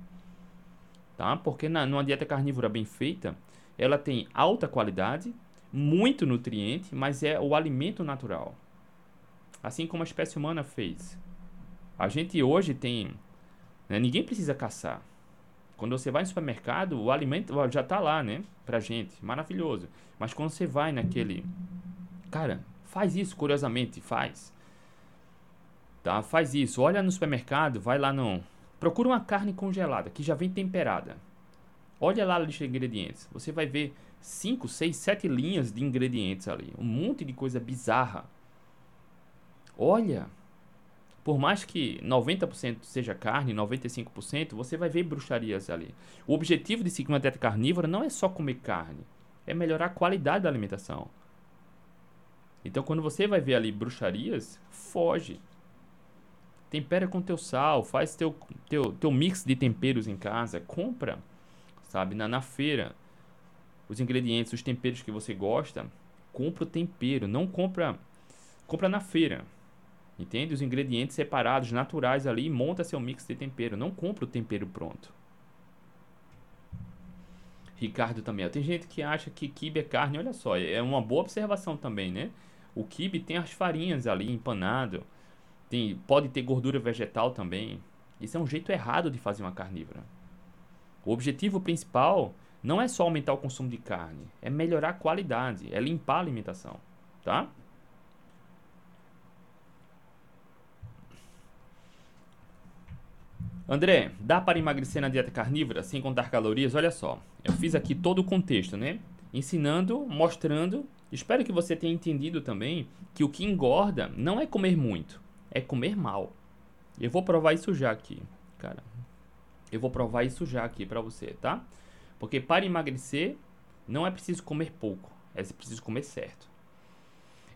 [SPEAKER 1] Tá? Porque na, numa dieta carnívora bem feita, ela tem alta qualidade, muito nutriente, mas é o alimento natural. Assim como a espécie humana fez. A gente hoje tem. Né, ninguém precisa caçar. Quando você vai no supermercado, o alimento já está lá, né? Pra gente, maravilhoso. Mas quando você vai naquele. Cara, faz isso, curiosamente, faz. Tá? Faz isso. Olha no supermercado, vai lá no. Procura uma carne congelada, que já vem temperada. Olha lá a lista de ingredientes. Você vai ver 5, 6, 7 linhas de ingredientes ali. Um monte de coisa bizarra. Olha, por mais que 90% seja carne, 95%, você vai ver bruxarias ali. O objetivo de seguir uma dieta carnívora não é só comer carne, é melhorar a qualidade da alimentação. Então, quando você vai ver ali bruxarias, foge. Tempera com teu sal, faz teu, teu, teu mix de temperos em casa, compra, sabe, na, na feira. Os ingredientes, os temperos que você gosta, compra o tempero, não compra, compra na feira. Entende? Os ingredientes separados, naturais ali, e monta seu mix de tempero. Não compra o tempero pronto. Ricardo também. Tem gente que acha que quibe é carne. Olha só, é uma boa observação também, né? O quibe tem as farinhas ali empanado. Tem, pode ter gordura vegetal também. Isso é um jeito errado de fazer uma carnívora. O objetivo principal não é só aumentar o consumo de carne, é melhorar a qualidade, é limpar a alimentação, tá? André, dá para emagrecer na dieta carnívora sem contar calorias? Olha só, eu fiz aqui todo o contexto, né? Ensinando, mostrando. Espero que você tenha entendido também que o que engorda não é comer muito, é comer mal. Eu vou provar isso já aqui, cara. Eu vou provar isso já aqui para você, tá? Porque para emagrecer não é preciso comer pouco, é preciso comer certo.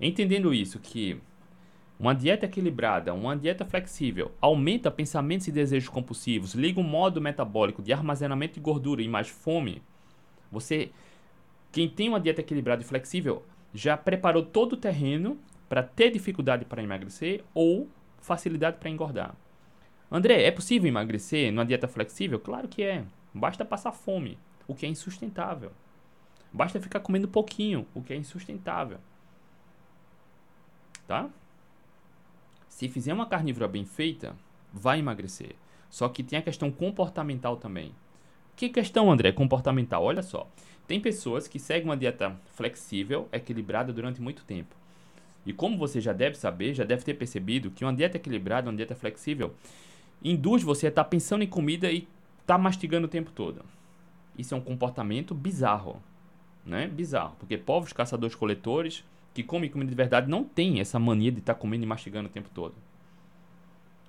[SPEAKER 1] Entendendo isso, que uma dieta equilibrada, uma dieta flexível, aumenta pensamentos e desejos compulsivos, liga um modo metabólico de armazenamento de gordura e mais fome. Você, quem tem uma dieta equilibrada e flexível, já preparou todo o terreno para ter dificuldade para emagrecer ou facilidade para engordar. André, é possível emagrecer numa dieta flexível? Claro que é. Basta passar fome, o que é insustentável. Basta ficar comendo pouquinho, o que é insustentável. Tá? Se fizer uma carnívora bem feita, vai emagrecer. Só que tem a questão comportamental também. Que questão, André, comportamental? Olha só. Tem pessoas que seguem uma dieta flexível, equilibrada durante muito tempo. E como você já deve saber, já deve ter percebido que uma dieta equilibrada, uma dieta flexível, induz você a estar tá pensando em comida e estar tá mastigando o tempo todo. Isso é um comportamento bizarro, né? Bizarro, porque povos caçadores-coletores que come comida de verdade não tem essa mania de estar tá comendo e mastigando o tempo todo.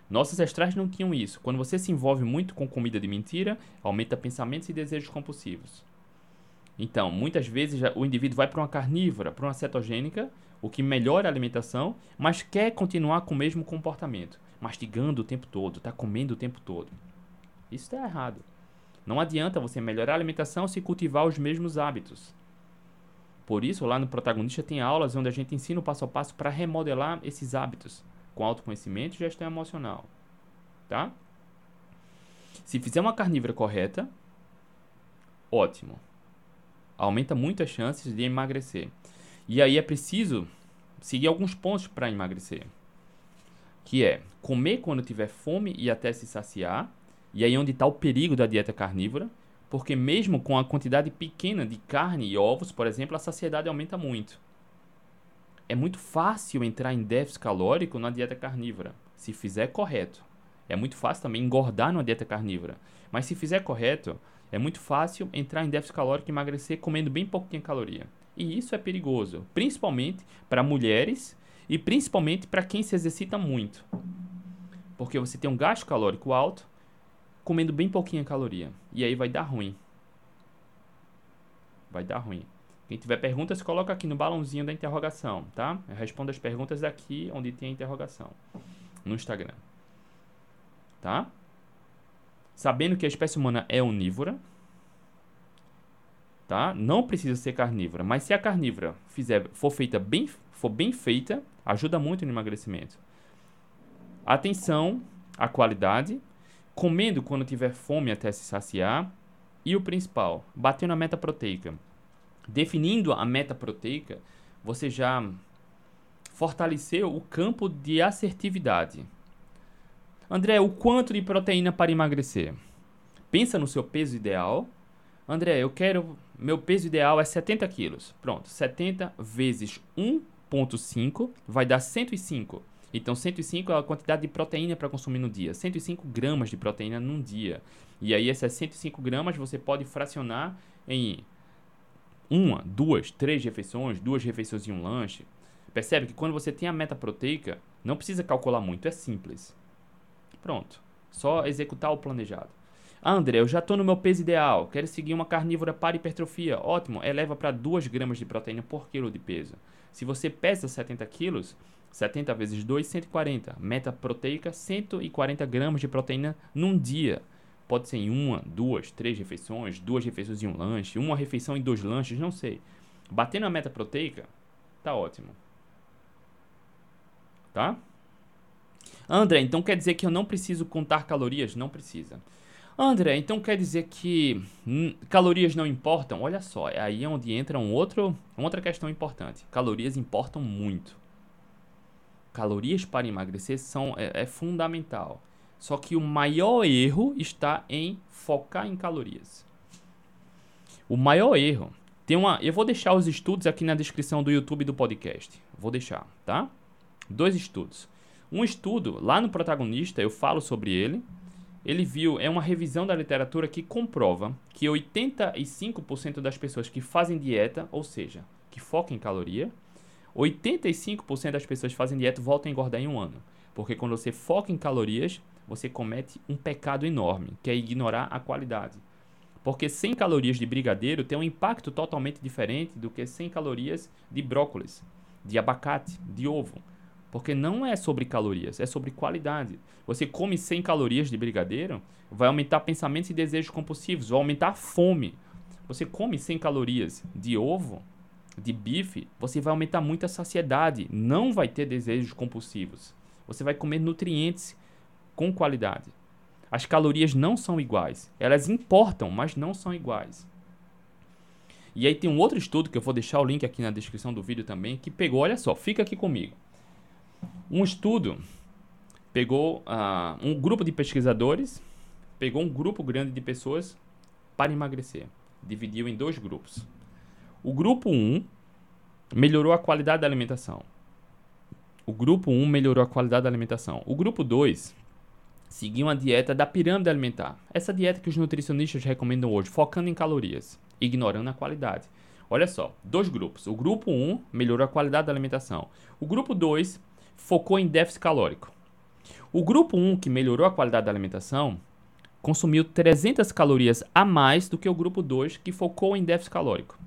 [SPEAKER 1] Nossos ancestrais não tinham isso. Quando você se envolve muito com comida de mentira, aumenta pensamentos e desejos compulsivos. Então, muitas vezes o indivíduo vai para uma carnívora, para uma cetogênica, o que melhora a alimentação, mas quer continuar com o mesmo comportamento, mastigando o tempo todo, está comendo o tempo todo. Isso está errado. Não adianta você melhorar a alimentação se cultivar os mesmos hábitos. Por isso, lá no Protagonista tem aulas onde a gente ensina o passo a passo para remodelar esses hábitos com autoconhecimento e gestão emocional. Tá? Se fizer uma carnívora correta, ótimo. Aumenta muito as chances de emagrecer. E aí é preciso seguir alguns pontos para emagrecer. Que é comer quando tiver fome e até se saciar. E aí é onde está o perigo da dieta carnívora porque mesmo com a quantidade pequena de carne e ovos, por exemplo, a saciedade aumenta muito. É muito fácil entrar em déficit calórico na dieta carnívora, se fizer correto. É muito fácil também engordar numa dieta carnívora, mas se fizer correto, é muito fácil entrar em déficit calórico e emagrecer comendo bem pouquinha caloria. E isso é perigoso, principalmente para mulheres e principalmente para quem se exercita muito. Porque você tem um gasto calórico alto comendo bem pouquinha caloria. E aí vai dar ruim. Vai dar ruim. Quem tiver perguntas, coloca aqui no balãozinho da interrogação, tá? Eu respondo as perguntas daqui onde tem a interrogação. No Instagram. Tá? Sabendo que a espécie humana é onívora, tá? Não precisa ser carnívora, mas se a carnívora fizer, for feita bem, for bem feita, ajuda muito no emagrecimento. Atenção à qualidade comendo quando tiver fome até se saciar. E o principal, batendo a meta proteica. Definindo a meta proteica, você já fortaleceu o campo de assertividade. André, o quanto de proteína para emagrecer? pensa no seu peso ideal. André, eu quero. Meu peso ideal é 70 quilos. Pronto, 70 vezes 1,5 vai dar 105. Então, 105 é a quantidade de proteína para consumir no dia. 105 gramas de proteína num dia. E aí, essas 105 gramas você pode fracionar em uma, duas, três refeições, duas refeições e um lanche. Percebe que quando você tem a meta proteica, não precisa calcular muito, é simples. Pronto. Só executar o planejado. André, eu já estou no meu peso ideal, quero seguir uma carnívora para hipertrofia. Ótimo, eleva para 2 gramas de proteína por quilo de peso. Se você pesa 70 quilos, 70 vezes 2, 140. Meta proteica, 140 gramas de proteína num dia. Pode ser em uma, duas, três refeições, duas refeições em um lanche, uma refeição em dois lanches, não sei. Batendo a meta proteica, tá ótimo. Tá? André, então quer dizer que eu não preciso contar calorias? Não precisa. André, então quer dizer que hum, calorias não importam? Olha só, é aí onde entra um outro, outra questão importante. Calorias importam muito. Calorias para emagrecer são, é, é fundamental. Só que o maior erro está em focar em calorias. O maior erro. Tem uma, eu vou deixar os estudos aqui na descrição do YouTube do podcast. Vou deixar, tá? Dois estudos. Um estudo, lá no protagonista, eu falo sobre ele. Ele viu, é uma revisão da literatura que comprova que 85% das pessoas que fazem dieta, ou seja, que focam em caloria, 85% das pessoas que fazem dieta voltam a engordar em um ano. Porque quando você foca em calorias, você comete um pecado enorme, que é ignorar a qualidade. Porque 100 calorias de brigadeiro tem um impacto totalmente diferente do que 100 calorias de brócolis, de abacate, de ovo. Porque não é sobre calorias, é sobre qualidade. Você come 100 calorias de brigadeiro, vai aumentar pensamentos e desejos compulsivos, vai aumentar a fome. Você come 100 calorias de ovo, de bife, você vai aumentar muito a saciedade, não vai ter desejos compulsivos. Você vai comer nutrientes com qualidade. As calorias não são iguais. Elas importam, mas não são iguais. E aí tem um outro estudo que eu vou deixar o link aqui na descrição do vídeo também, que pegou, olha só, fica aqui comigo. Um estudo pegou uh, um grupo de pesquisadores, pegou um grupo grande de pessoas para emagrecer. Dividiu em dois grupos. O grupo 1 melhorou a qualidade da alimentação. O grupo 1 melhorou a qualidade da alimentação. O grupo 2 seguiu uma dieta da pirâmide alimentar. Essa dieta que os nutricionistas recomendam hoje, focando em calorias, ignorando a qualidade. Olha só, dois grupos. O grupo 1 melhorou a qualidade da alimentação. O grupo 2 focou em déficit calórico. O grupo 1, que melhorou a qualidade da alimentação, consumiu 300 calorias a mais do que o grupo 2, que focou em déficit calórico.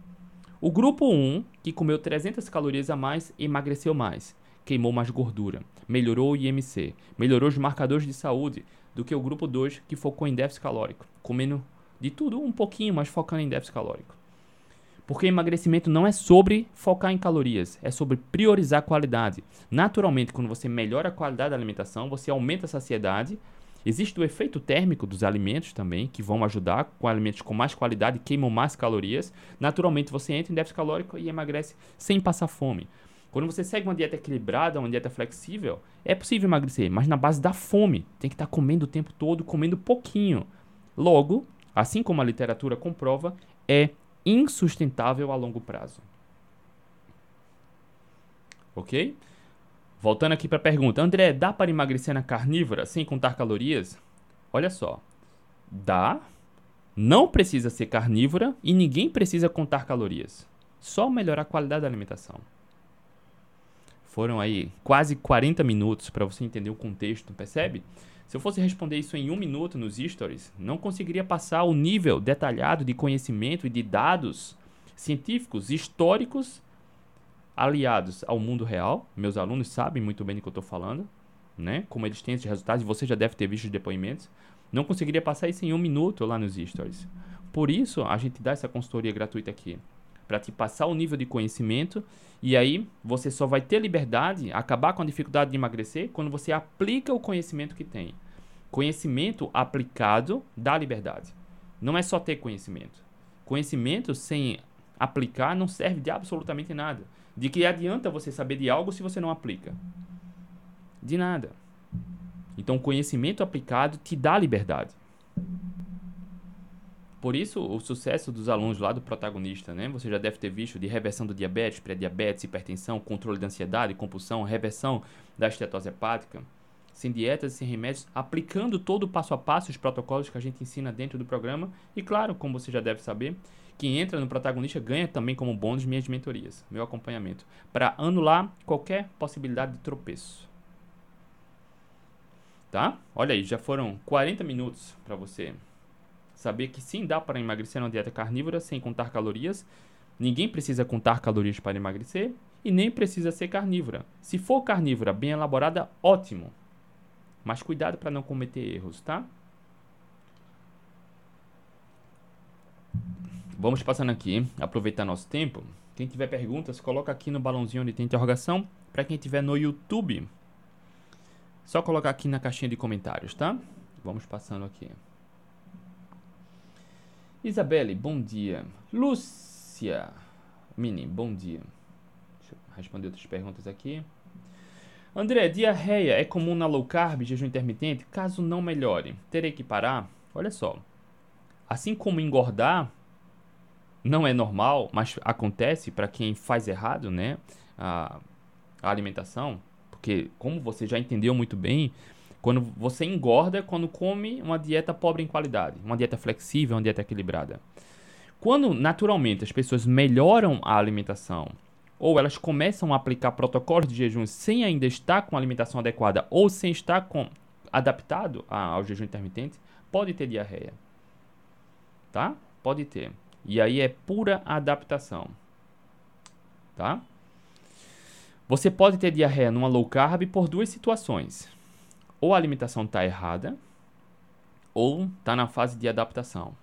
[SPEAKER 1] O grupo 1, que comeu 300 calorias a mais, emagreceu mais, queimou mais gordura, melhorou o IMC, melhorou os marcadores de saúde do que o grupo 2, que focou em déficit calórico, comendo de tudo um pouquinho, mas focando em déficit calórico. Porque emagrecimento não é sobre focar em calorias, é sobre priorizar a qualidade. Naturalmente, quando você melhora a qualidade da alimentação, você aumenta a saciedade. Existe o efeito térmico dos alimentos também, que vão ajudar com alimentos com mais qualidade, queimam mais calorias. Naturalmente, você entra em déficit calórico e emagrece sem passar fome. Quando você segue uma dieta equilibrada, uma dieta flexível, é possível emagrecer, mas na base da fome. Tem que estar comendo o tempo todo, comendo pouquinho. Logo, assim como a literatura comprova, é insustentável a longo prazo. Ok? Voltando aqui para a pergunta, André, dá para emagrecer na carnívora sem contar calorias? Olha só, dá, não precisa ser carnívora e ninguém precisa contar calorias. Só melhorar a qualidade da alimentação. Foram aí quase 40 minutos para você entender o contexto, percebe? Se eu fosse responder isso em um minuto nos stories, não conseguiria passar o nível detalhado de conhecimento e de dados científicos, históricos, aliados ao mundo real. Meus alunos sabem muito bem do que eu estou falando, né? Como eles têm esses resultados, e você já deve ter visto os depoimentos. Não conseguiria passar isso em um minuto lá nos stories. Por isso, a gente dá essa consultoria gratuita aqui para te passar o nível de conhecimento e aí você só vai ter liberdade, acabar com a dificuldade de emagrecer quando você aplica o conhecimento que tem. Conhecimento aplicado dá liberdade. Não é só ter conhecimento. Conhecimento sem aplicar não serve de absolutamente nada. De que adianta você saber de algo se você não aplica? De nada. Então, conhecimento aplicado te dá liberdade. Por isso, o sucesso dos alunos lá do protagonista, né? Você já deve ter visto de reversão do diabetes, pré-diabetes, hipertensão, controle da ansiedade, compulsão, reversão da estetose hepática, sem dietas, sem remédios, aplicando todo passo a passo os protocolos que a gente ensina dentro do programa. E claro, como você já deve saber, quem entra no protagonista ganha também como bônus minhas mentorias, meu acompanhamento, para anular qualquer possibilidade de tropeço. Tá? Olha aí, já foram 40 minutos para você Saber que sim dá para emagrecer na dieta carnívora sem contar calorias. Ninguém precisa contar calorias para emagrecer e nem precisa ser carnívora. Se for carnívora bem elaborada, ótimo. Mas cuidado para não cometer erros, tá? Vamos passando aqui, aproveitar nosso tempo. Quem tiver perguntas, coloca aqui no balãozinho onde tem interrogação. Para quem tiver no YouTube, só colocar aqui na caixinha de comentários, tá? Vamos passando aqui. Isabelle, bom dia. Lúcia, Mini, bom dia. Deixa eu responder outras perguntas aqui. André, diarreia é comum na low carb, jejum intermitente? Caso não melhore, terei que parar? Olha só. Assim como engordar não é normal, mas acontece para quem faz errado, né? A, a alimentação, porque como você já entendeu muito bem, quando você engorda quando come uma dieta pobre em qualidade, uma dieta flexível, uma dieta equilibrada. Quando naturalmente as pessoas melhoram a alimentação ou elas começam a aplicar protocolos de jejum sem ainda estar com a alimentação adequada ou sem estar com, adaptado ao jejum intermitente, pode ter diarreia. Tá? Pode ter. E aí é pura adaptação. Tá? Você pode ter diarreia numa low carb por duas situações ou a alimentação está errada, ou está na fase de adaptação.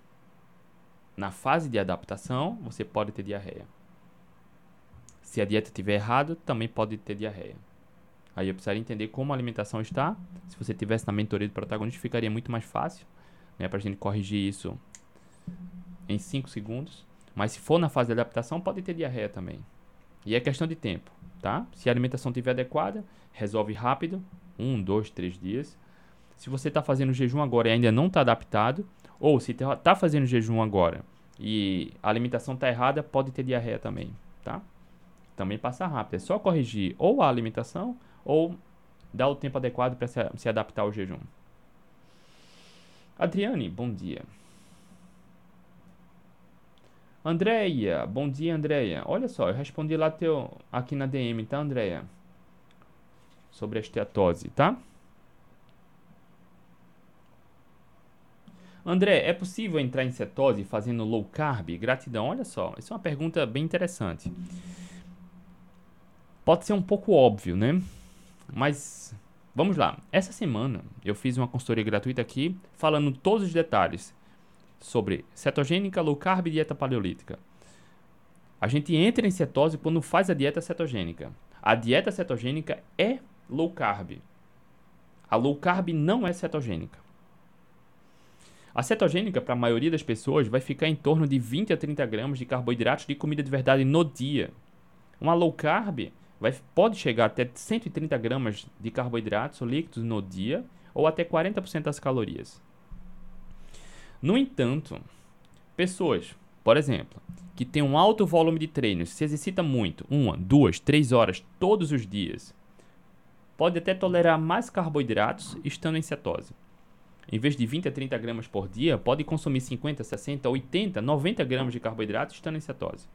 [SPEAKER 1] Na fase de adaptação, você pode ter diarreia. Se a dieta estiver errada, também pode ter diarreia. Aí eu precisaria entender como a alimentação está. Se você tivesse na mentoria do protagonista, ficaria muito mais fácil né, para a gente corrigir isso em 5 segundos. Mas se for na fase de adaptação, pode ter diarreia também. E é questão de tempo, tá? Se a alimentação estiver adequada, resolve rápido, um, dois, três dias. Se você está fazendo jejum agora e ainda não está adaptado, ou se está tá fazendo jejum agora e a alimentação está errada, pode ter diarreia também, tá? Também passa rápido. É só corrigir ou a alimentação ou dar o tempo adequado para se, adaptar ao jejum. Adriane, bom dia. Andréia, bom dia, Andréia. Olha só, eu respondi lá teu, aqui na DM, tá, Andréia? Sobre a esteatose, tá? André, é possível entrar em cetose fazendo low carb? Gratidão. Olha só, isso é uma pergunta bem interessante. Pode ser um pouco óbvio, né? Mas vamos lá. Essa semana eu fiz uma consultoria gratuita aqui falando todos os detalhes sobre cetogênica, low carb e dieta paleolítica. A gente entra em cetose quando faz a dieta cetogênica. A dieta cetogênica é low carb. A low carb não é cetogênica. A cetogênica, para a maioria das pessoas, vai ficar em torno de 20 a 30 gramas de carboidratos de comida de verdade no dia. Uma low carb vai, pode chegar até 130 gramas de carboidratos líquidos no dia ou até 40% das calorias. No entanto, pessoas, por exemplo, que têm um alto volume de treino, se exercita muito, uma, duas, três horas todos os dias, pode até tolerar mais carboidratos estando em cetose. Em vez de 20 a 30 gramas por dia, pode consumir 50, 60, 80, 90 gramas de carboidratos estando em cetose.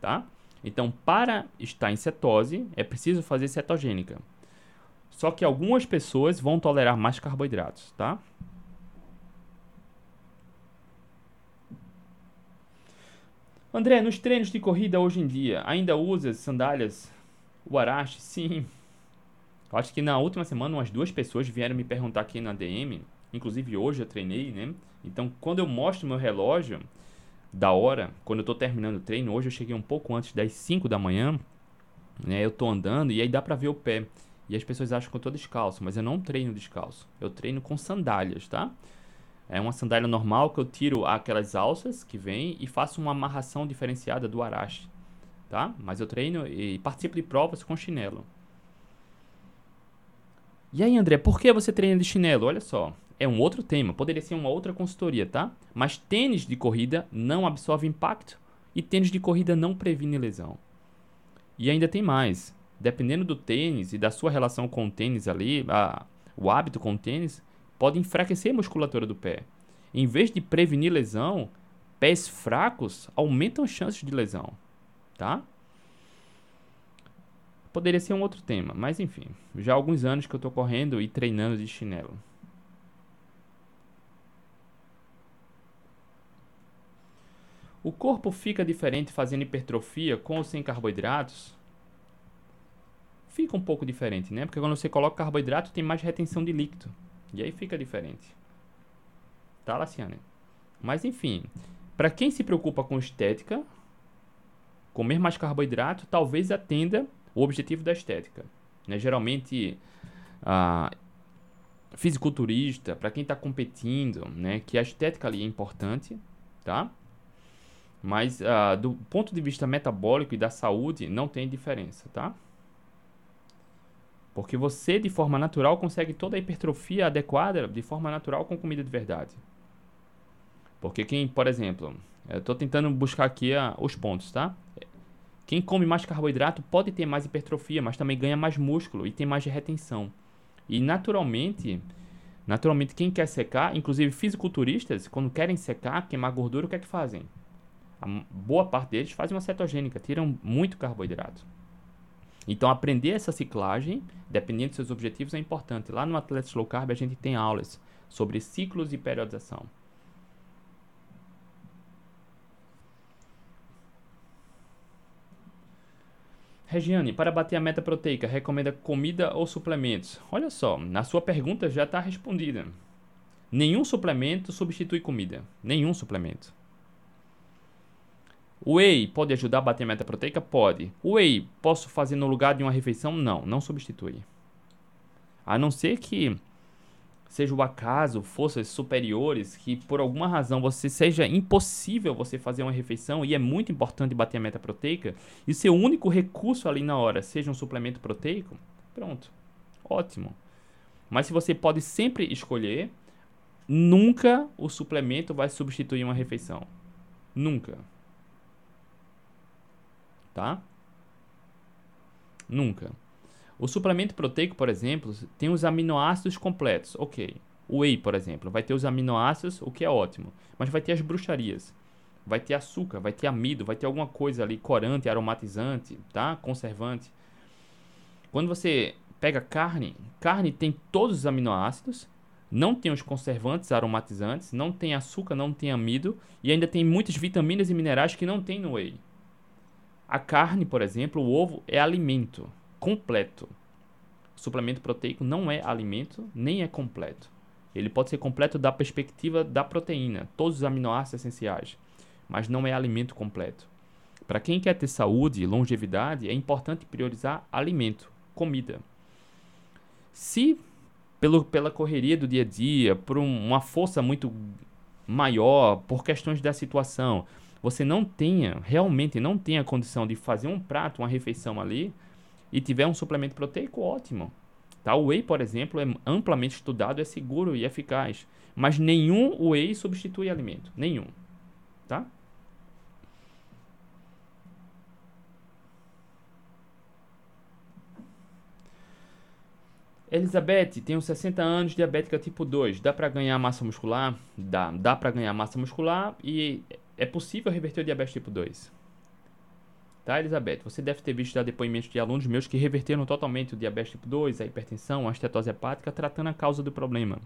[SPEAKER 1] Tá? Então, para estar em cetose, é preciso fazer cetogênica. Só que algumas pessoas vão tolerar mais carboidratos, tá? André, nos treinos de corrida hoje em dia, ainda usa sandálias Warashi? Sim, eu acho que na última semana umas duas pessoas vieram me perguntar aqui na DM, inclusive hoje eu treinei, né? Então, quando eu mostro meu relógio da hora, quando eu tô terminando o treino, hoje eu cheguei um pouco antes das 5 da manhã, né? Eu tô andando e aí dá pra ver o pé. E as pessoas acham que eu tô descalço, mas eu não treino descalço. Eu treino com sandálias, tá? É uma sandália normal que eu tiro aquelas alças que vem e faço uma amarração diferenciada do arache, tá? Mas eu treino e participo de provas com chinelo. E aí, André, por que você treina de chinelo? Olha só, é um outro tema, poderia ser uma outra consultoria, tá? Mas tênis de corrida não absorve impacto e tênis de corrida não previne lesão. E ainda tem mais. Dependendo do tênis e da sua relação com o tênis ali, a, o hábito com o tênis, pode enfraquecer a musculatura do pé. Em vez de prevenir lesão, pés fracos aumentam as chances de lesão, tá? Poderia ser um outro tema, mas enfim, já há alguns anos que eu estou correndo e treinando de chinelo. O corpo fica diferente fazendo hipertrofia com ou sem carboidratos? Fica um pouco diferente, né? Porque quando você coloca carboidrato tem mais retenção de líquido. E aí fica diferente. Tá, Laciane? Mas enfim, para quem se preocupa com estética, comer mais carboidrato talvez atenda o objetivo da estética. Né? Geralmente, a fisiculturista, para quem está competindo, né, que a estética ali é importante, tá? Mas uh, do ponto de vista metabólico e da saúde, não tem diferença, tá? Porque você, de forma natural, consegue toda a hipertrofia adequada de forma natural com comida de verdade. Porque quem, por exemplo, eu estou tentando buscar aqui uh, os pontos, tá? Quem come mais carboidrato pode ter mais hipertrofia, mas também ganha mais músculo e tem mais retenção. E naturalmente, naturalmente quem quer secar, inclusive fisiculturistas, quando querem secar, queimar gordura, o que é que fazem? a boa parte deles fazem uma cetogênica, tiram muito carboidrato. Então, aprender essa ciclagem, dependendo dos seus objetivos, é importante. Lá no Atletas Low Carb, a gente tem aulas sobre ciclos e periodização. Regiane, para bater a meta proteica, recomenda comida ou suplementos? Olha só, na sua pergunta já está respondida. Nenhum suplemento substitui comida. Nenhum suplemento. Whey pode ajudar a bater a meta proteica? Pode. Whey posso fazer no lugar de uma refeição? Não, não substitui. A não ser que seja o acaso, forças superiores, que por alguma razão você seja impossível você fazer uma refeição e é muito importante bater a meta proteica, e seu único recurso ali na hora seja um suplemento proteico, pronto. Ótimo. Mas se você pode sempre escolher, nunca o suplemento vai substituir uma refeição. Nunca tá? Nunca. O suplemento proteico, por exemplo, tem os aminoácidos completos. Ok. O whey, por exemplo, vai ter os aminoácidos, o que é ótimo. Mas vai ter as bruxarias. Vai ter açúcar, vai ter amido, vai ter alguma coisa ali, corante, aromatizante, tá? Conservante. Quando você pega carne, carne tem todos os aminoácidos, não tem os conservantes aromatizantes, não tem açúcar, não tem amido e ainda tem muitas vitaminas e minerais que não tem no whey. A carne, por exemplo, o ovo é alimento completo. Suplemento proteico não é alimento nem é completo. Ele pode ser completo da perspectiva da proteína, todos os aminoácidos essenciais, mas não é alimento completo. Para quem quer ter saúde e longevidade, é importante priorizar alimento, comida. Se pelo, pela correria do dia a dia, por um, uma força muito maior, por questões da situação, você não tenha, realmente não tenha condição de fazer um prato, uma refeição ali, e tiver um suplemento proteico, ótimo. Tá? O whey, por exemplo, é amplamente estudado, é seguro e eficaz. Mas nenhum whey substitui alimento. Nenhum. Tá? Elizabeth, tenho 60 anos, diabética tipo 2. Dá para ganhar massa muscular? Dá. Dá para ganhar massa muscular e é possível reverter o diabetes tipo 2. Tá, Elizabeth? Você deve ter visto já depoimentos de alunos meus que reverteram totalmente o diabetes tipo 2, a hipertensão, a estetose hepática, tratando a causa do problema.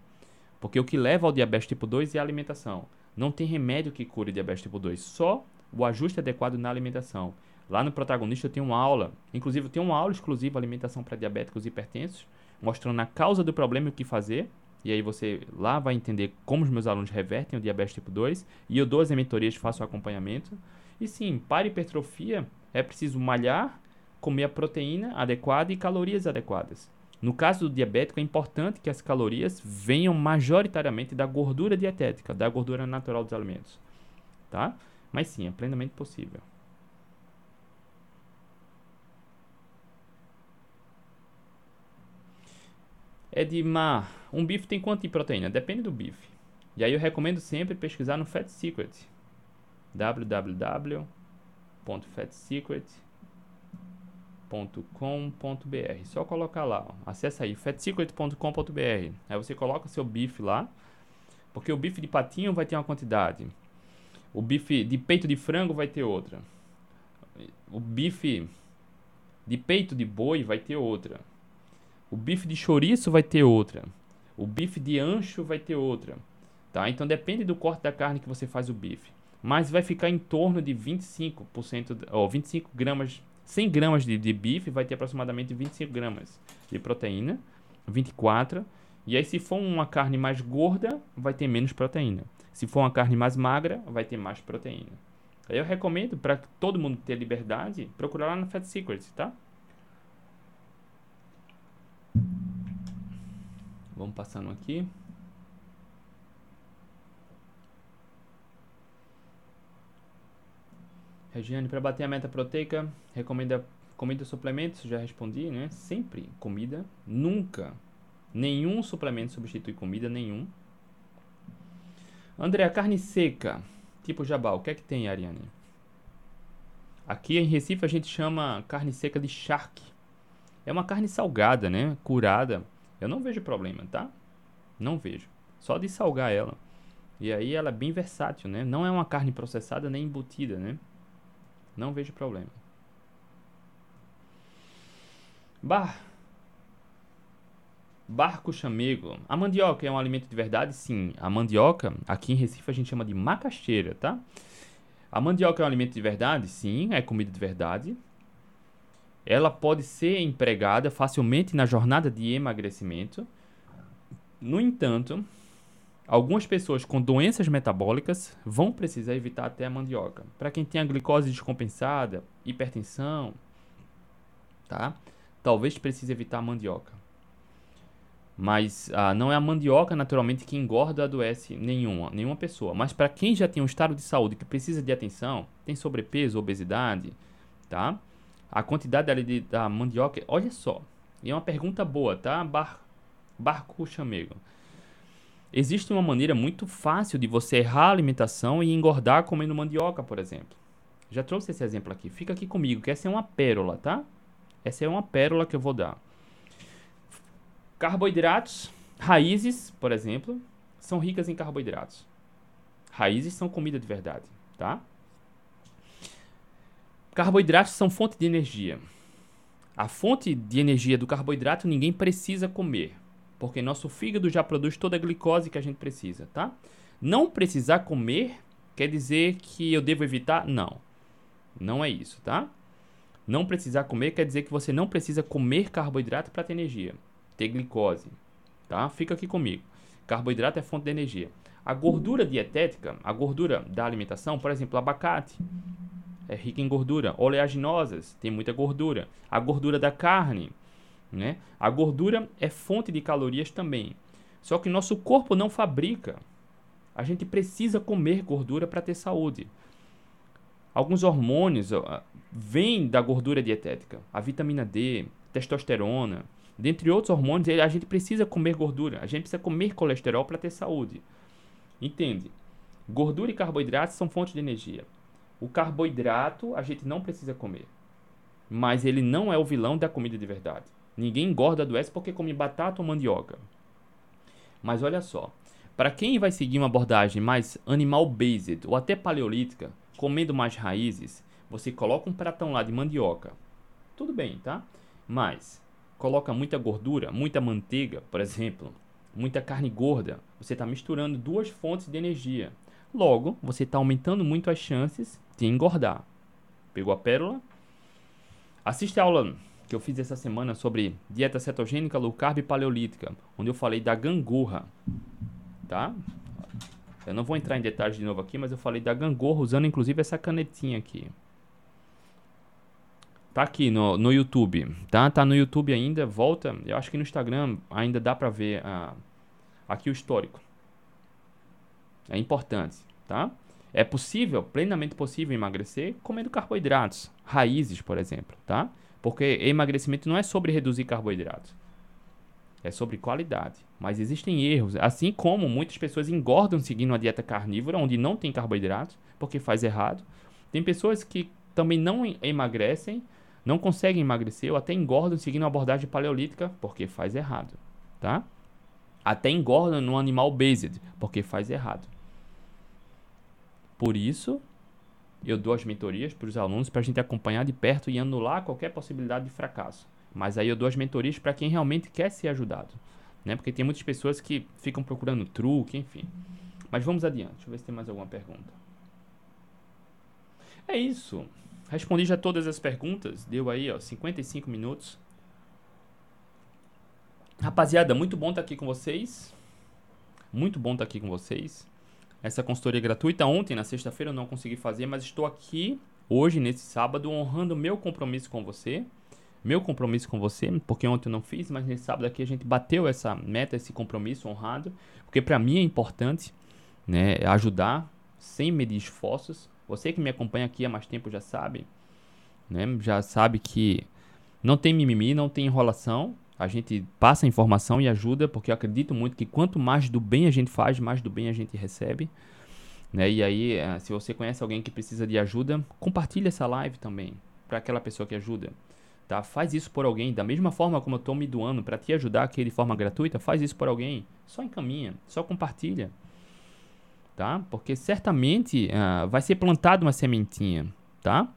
[SPEAKER 1] Porque o que leva ao diabetes tipo 2 é a alimentação. Não tem remédio que cure diabetes tipo 2, só o ajuste adequado na alimentação. Lá no protagonista eu tenho uma aula, inclusive eu tenho uma aula exclusiva alimentação para diabéticos e hipertensos, mostrando a causa do problema e o que fazer. E aí você lá vai entender como os meus alunos revertem o diabetes tipo 2. E eu dou as mentorias, faço o acompanhamento. E sim, para hipertrofia é preciso malhar, comer a proteína adequada e calorias adequadas. No caso do diabético, é importante que as calorias venham majoritariamente da gordura dietética, da gordura natural dos alimentos. Tá? Mas sim, é plenamente possível. má. Um bife tem quanto de proteína? Depende do bife. E aí eu recomendo sempre pesquisar no Fat Secret. www.fatsecret.com.br. Só colocar lá, ó. acessa aí fatsecret.com.br. Aí você coloca seu bife lá, porque o bife de patinho vai ter uma quantidade. O bife de peito de frango vai ter outra. O bife de peito de boi vai ter outra. O bife de chouriço vai ter outra. O bife de ancho vai ter outra. Tá? Então depende do corte da carne que você faz o bife. Mas vai ficar em torno de 25%, ou 25 gramas, 100 gramas de, de bife vai ter aproximadamente 25 gramas de proteína, 24. E aí se for uma carne mais gorda, vai ter menos proteína. Se for uma carne mais magra, vai ter mais proteína. Eu recomendo para todo mundo ter liberdade, procurar lá no Fat Secrets, tá? Vamos passando aqui. Regiane, para bater a meta proteica, recomenda comida suplementos? Já respondi, né? Sempre comida, nunca. Nenhum suplemento substitui comida, nenhum. André, a carne seca, tipo jabá, o que é que tem, Ariane? Aqui em Recife a gente chama carne seca de charque. É uma carne salgada, né? Curada. Eu não vejo problema, tá? Não vejo. Só de salgar ela. E aí ela é bem versátil, né? Não é uma carne processada nem embutida, né? Não vejo problema. Bar. Barco chamego. A mandioca é um alimento de verdade? Sim. A mandioca, aqui em Recife, a gente chama de macaxeira, tá? A mandioca é um alimento de verdade? Sim, é comida de verdade. Ela pode ser empregada facilmente na jornada de emagrecimento. No entanto, Algumas pessoas com doenças metabólicas vão precisar evitar até a mandioca. Para quem tem a glicose descompensada, hipertensão, tá? Talvez precise evitar a mandioca. Mas ah, não é a mandioca naturalmente que engorda ou adoece nenhuma, nenhuma pessoa. Mas para quem já tem um estado de saúde que precisa de atenção, tem sobrepeso, obesidade, tá? A quantidade ali de, da mandioca, olha só. E é uma pergunta boa, tá? Bar, barco chamego. Existe uma maneira muito fácil de você errar a alimentação e engordar comendo mandioca, por exemplo. Já trouxe esse exemplo aqui. Fica aqui comigo, que essa é uma pérola, tá? Essa é uma pérola que eu vou dar. Carboidratos, raízes, por exemplo, são ricas em carboidratos. Raízes são comida de verdade, tá? Carboidratos são fonte de energia. A fonte de energia do carboidrato ninguém precisa comer porque nosso fígado já produz toda a glicose que a gente precisa, tá? Não precisar comer quer dizer que eu devo evitar? Não. Não é isso, tá? Não precisar comer quer dizer que você não precisa comer carboidrato para ter energia, ter glicose, tá? Fica aqui comigo. Carboidrato é fonte de energia. A gordura dietética, a gordura da alimentação, por exemplo, abacate, é rica em gordura. Oleaginosas, tem muita gordura. A gordura da carne, né? A gordura é fonte de calorias também. Só que nosso corpo não fabrica. A gente precisa comer gordura para ter saúde. Alguns hormônios ó, vêm da gordura dietética. A vitamina D, testosterona, dentre outros hormônios, a gente precisa comer gordura. A gente precisa comer colesterol para ter saúde. Entende? Gordura e carboidratos são fontes de energia. O carboidrato a gente não precisa comer. Mas ele não é o vilão da comida de verdade. Ninguém engorda adoece porque come batata ou mandioca. Mas olha só, para quem vai seguir uma abordagem mais animal-based ou até paleolítica, comendo mais raízes, você coloca um pratão lá de mandioca. Tudo bem, tá? Mas coloca muita gordura, muita manteiga, por exemplo, muita carne gorda, você está misturando duas fontes de energia. Logo, você está aumentando muito as chances de engordar. Pegou a pérola? Assiste a aula que eu fiz essa semana sobre dieta cetogênica, low carb e paleolítica, onde eu falei da gangorra, tá? Eu não vou entrar em detalhes de novo aqui, mas eu falei da gangorra usando inclusive essa canetinha aqui. Tá aqui no, no YouTube, tá? Tá no YouTube ainda, volta. Eu acho que no Instagram ainda dá pra ver uh, aqui o histórico. É importante, tá? É possível, plenamente possível emagrecer comendo carboidratos, raízes, por exemplo, tá? Porque emagrecimento não é sobre reduzir carboidratos. É sobre qualidade. Mas existem erros. Assim como muitas pessoas engordam seguindo uma dieta carnívora, onde não tem carboidratos, porque faz errado. Tem pessoas que também não emagrecem, não conseguem emagrecer ou até engordam seguindo uma abordagem paleolítica, porque faz errado. Tá? Até engordam no animal based, porque faz errado. Por isso, eu dou as mentorias para os alunos para a gente acompanhar de perto e anular qualquer possibilidade de fracasso. Mas aí eu dou as mentorias para quem realmente quer ser ajudado. Né? Porque tem muitas pessoas que ficam procurando truque, enfim. Mas vamos adiante. Deixa eu ver se tem mais alguma pergunta. É isso. Respondi já todas as perguntas. Deu aí, ó, 55 minutos. Rapaziada, muito bom estar aqui com vocês. Muito bom estar aqui com vocês. Essa consultoria gratuita ontem, na sexta-feira, eu não consegui fazer, mas estou aqui hoje, nesse sábado, honrando meu compromisso com você meu compromisso com você, porque ontem eu não fiz, mas nesse sábado aqui a gente bateu essa meta, esse compromisso honrado, porque para mim é importante, né, ajudar sem medir esforços. Você que me acompanha aqui há mais tempo já sabe, né, já sabe que não tem mimimi, não tem enrolação. A gente passa informação e ajuda, porque eu acredito muito que quanto mais do bem a gente faz, mais do bem a gente recebe. Né? E aí, eh, se você conhece alguém que precisa de ajuda, compartilhe essa live também para aquela pessoa que ajuda. Tá? Faz isso por alguém, da mesma forma como eu estou me doando para te ajudar aqui de forma gratuita, faz isso por alguém. Só encaminha, só compartilha. Tá? Porque certamente uh, vai ser plantada uma sementinha, tá?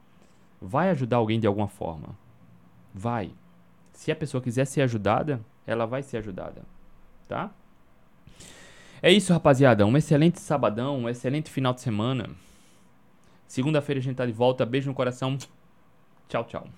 [SPEAKER 1] Vai ajudar alguém de alguma forma. Vai. Se a pessoa quiser ser ajudada, ela vai ser ajudada, tá? É isso, rapaziada. Um excelente sabadão, um excelente final de semana. Segunda-feira a gente tá de volta. Beijo no coração. Tchau, tchau.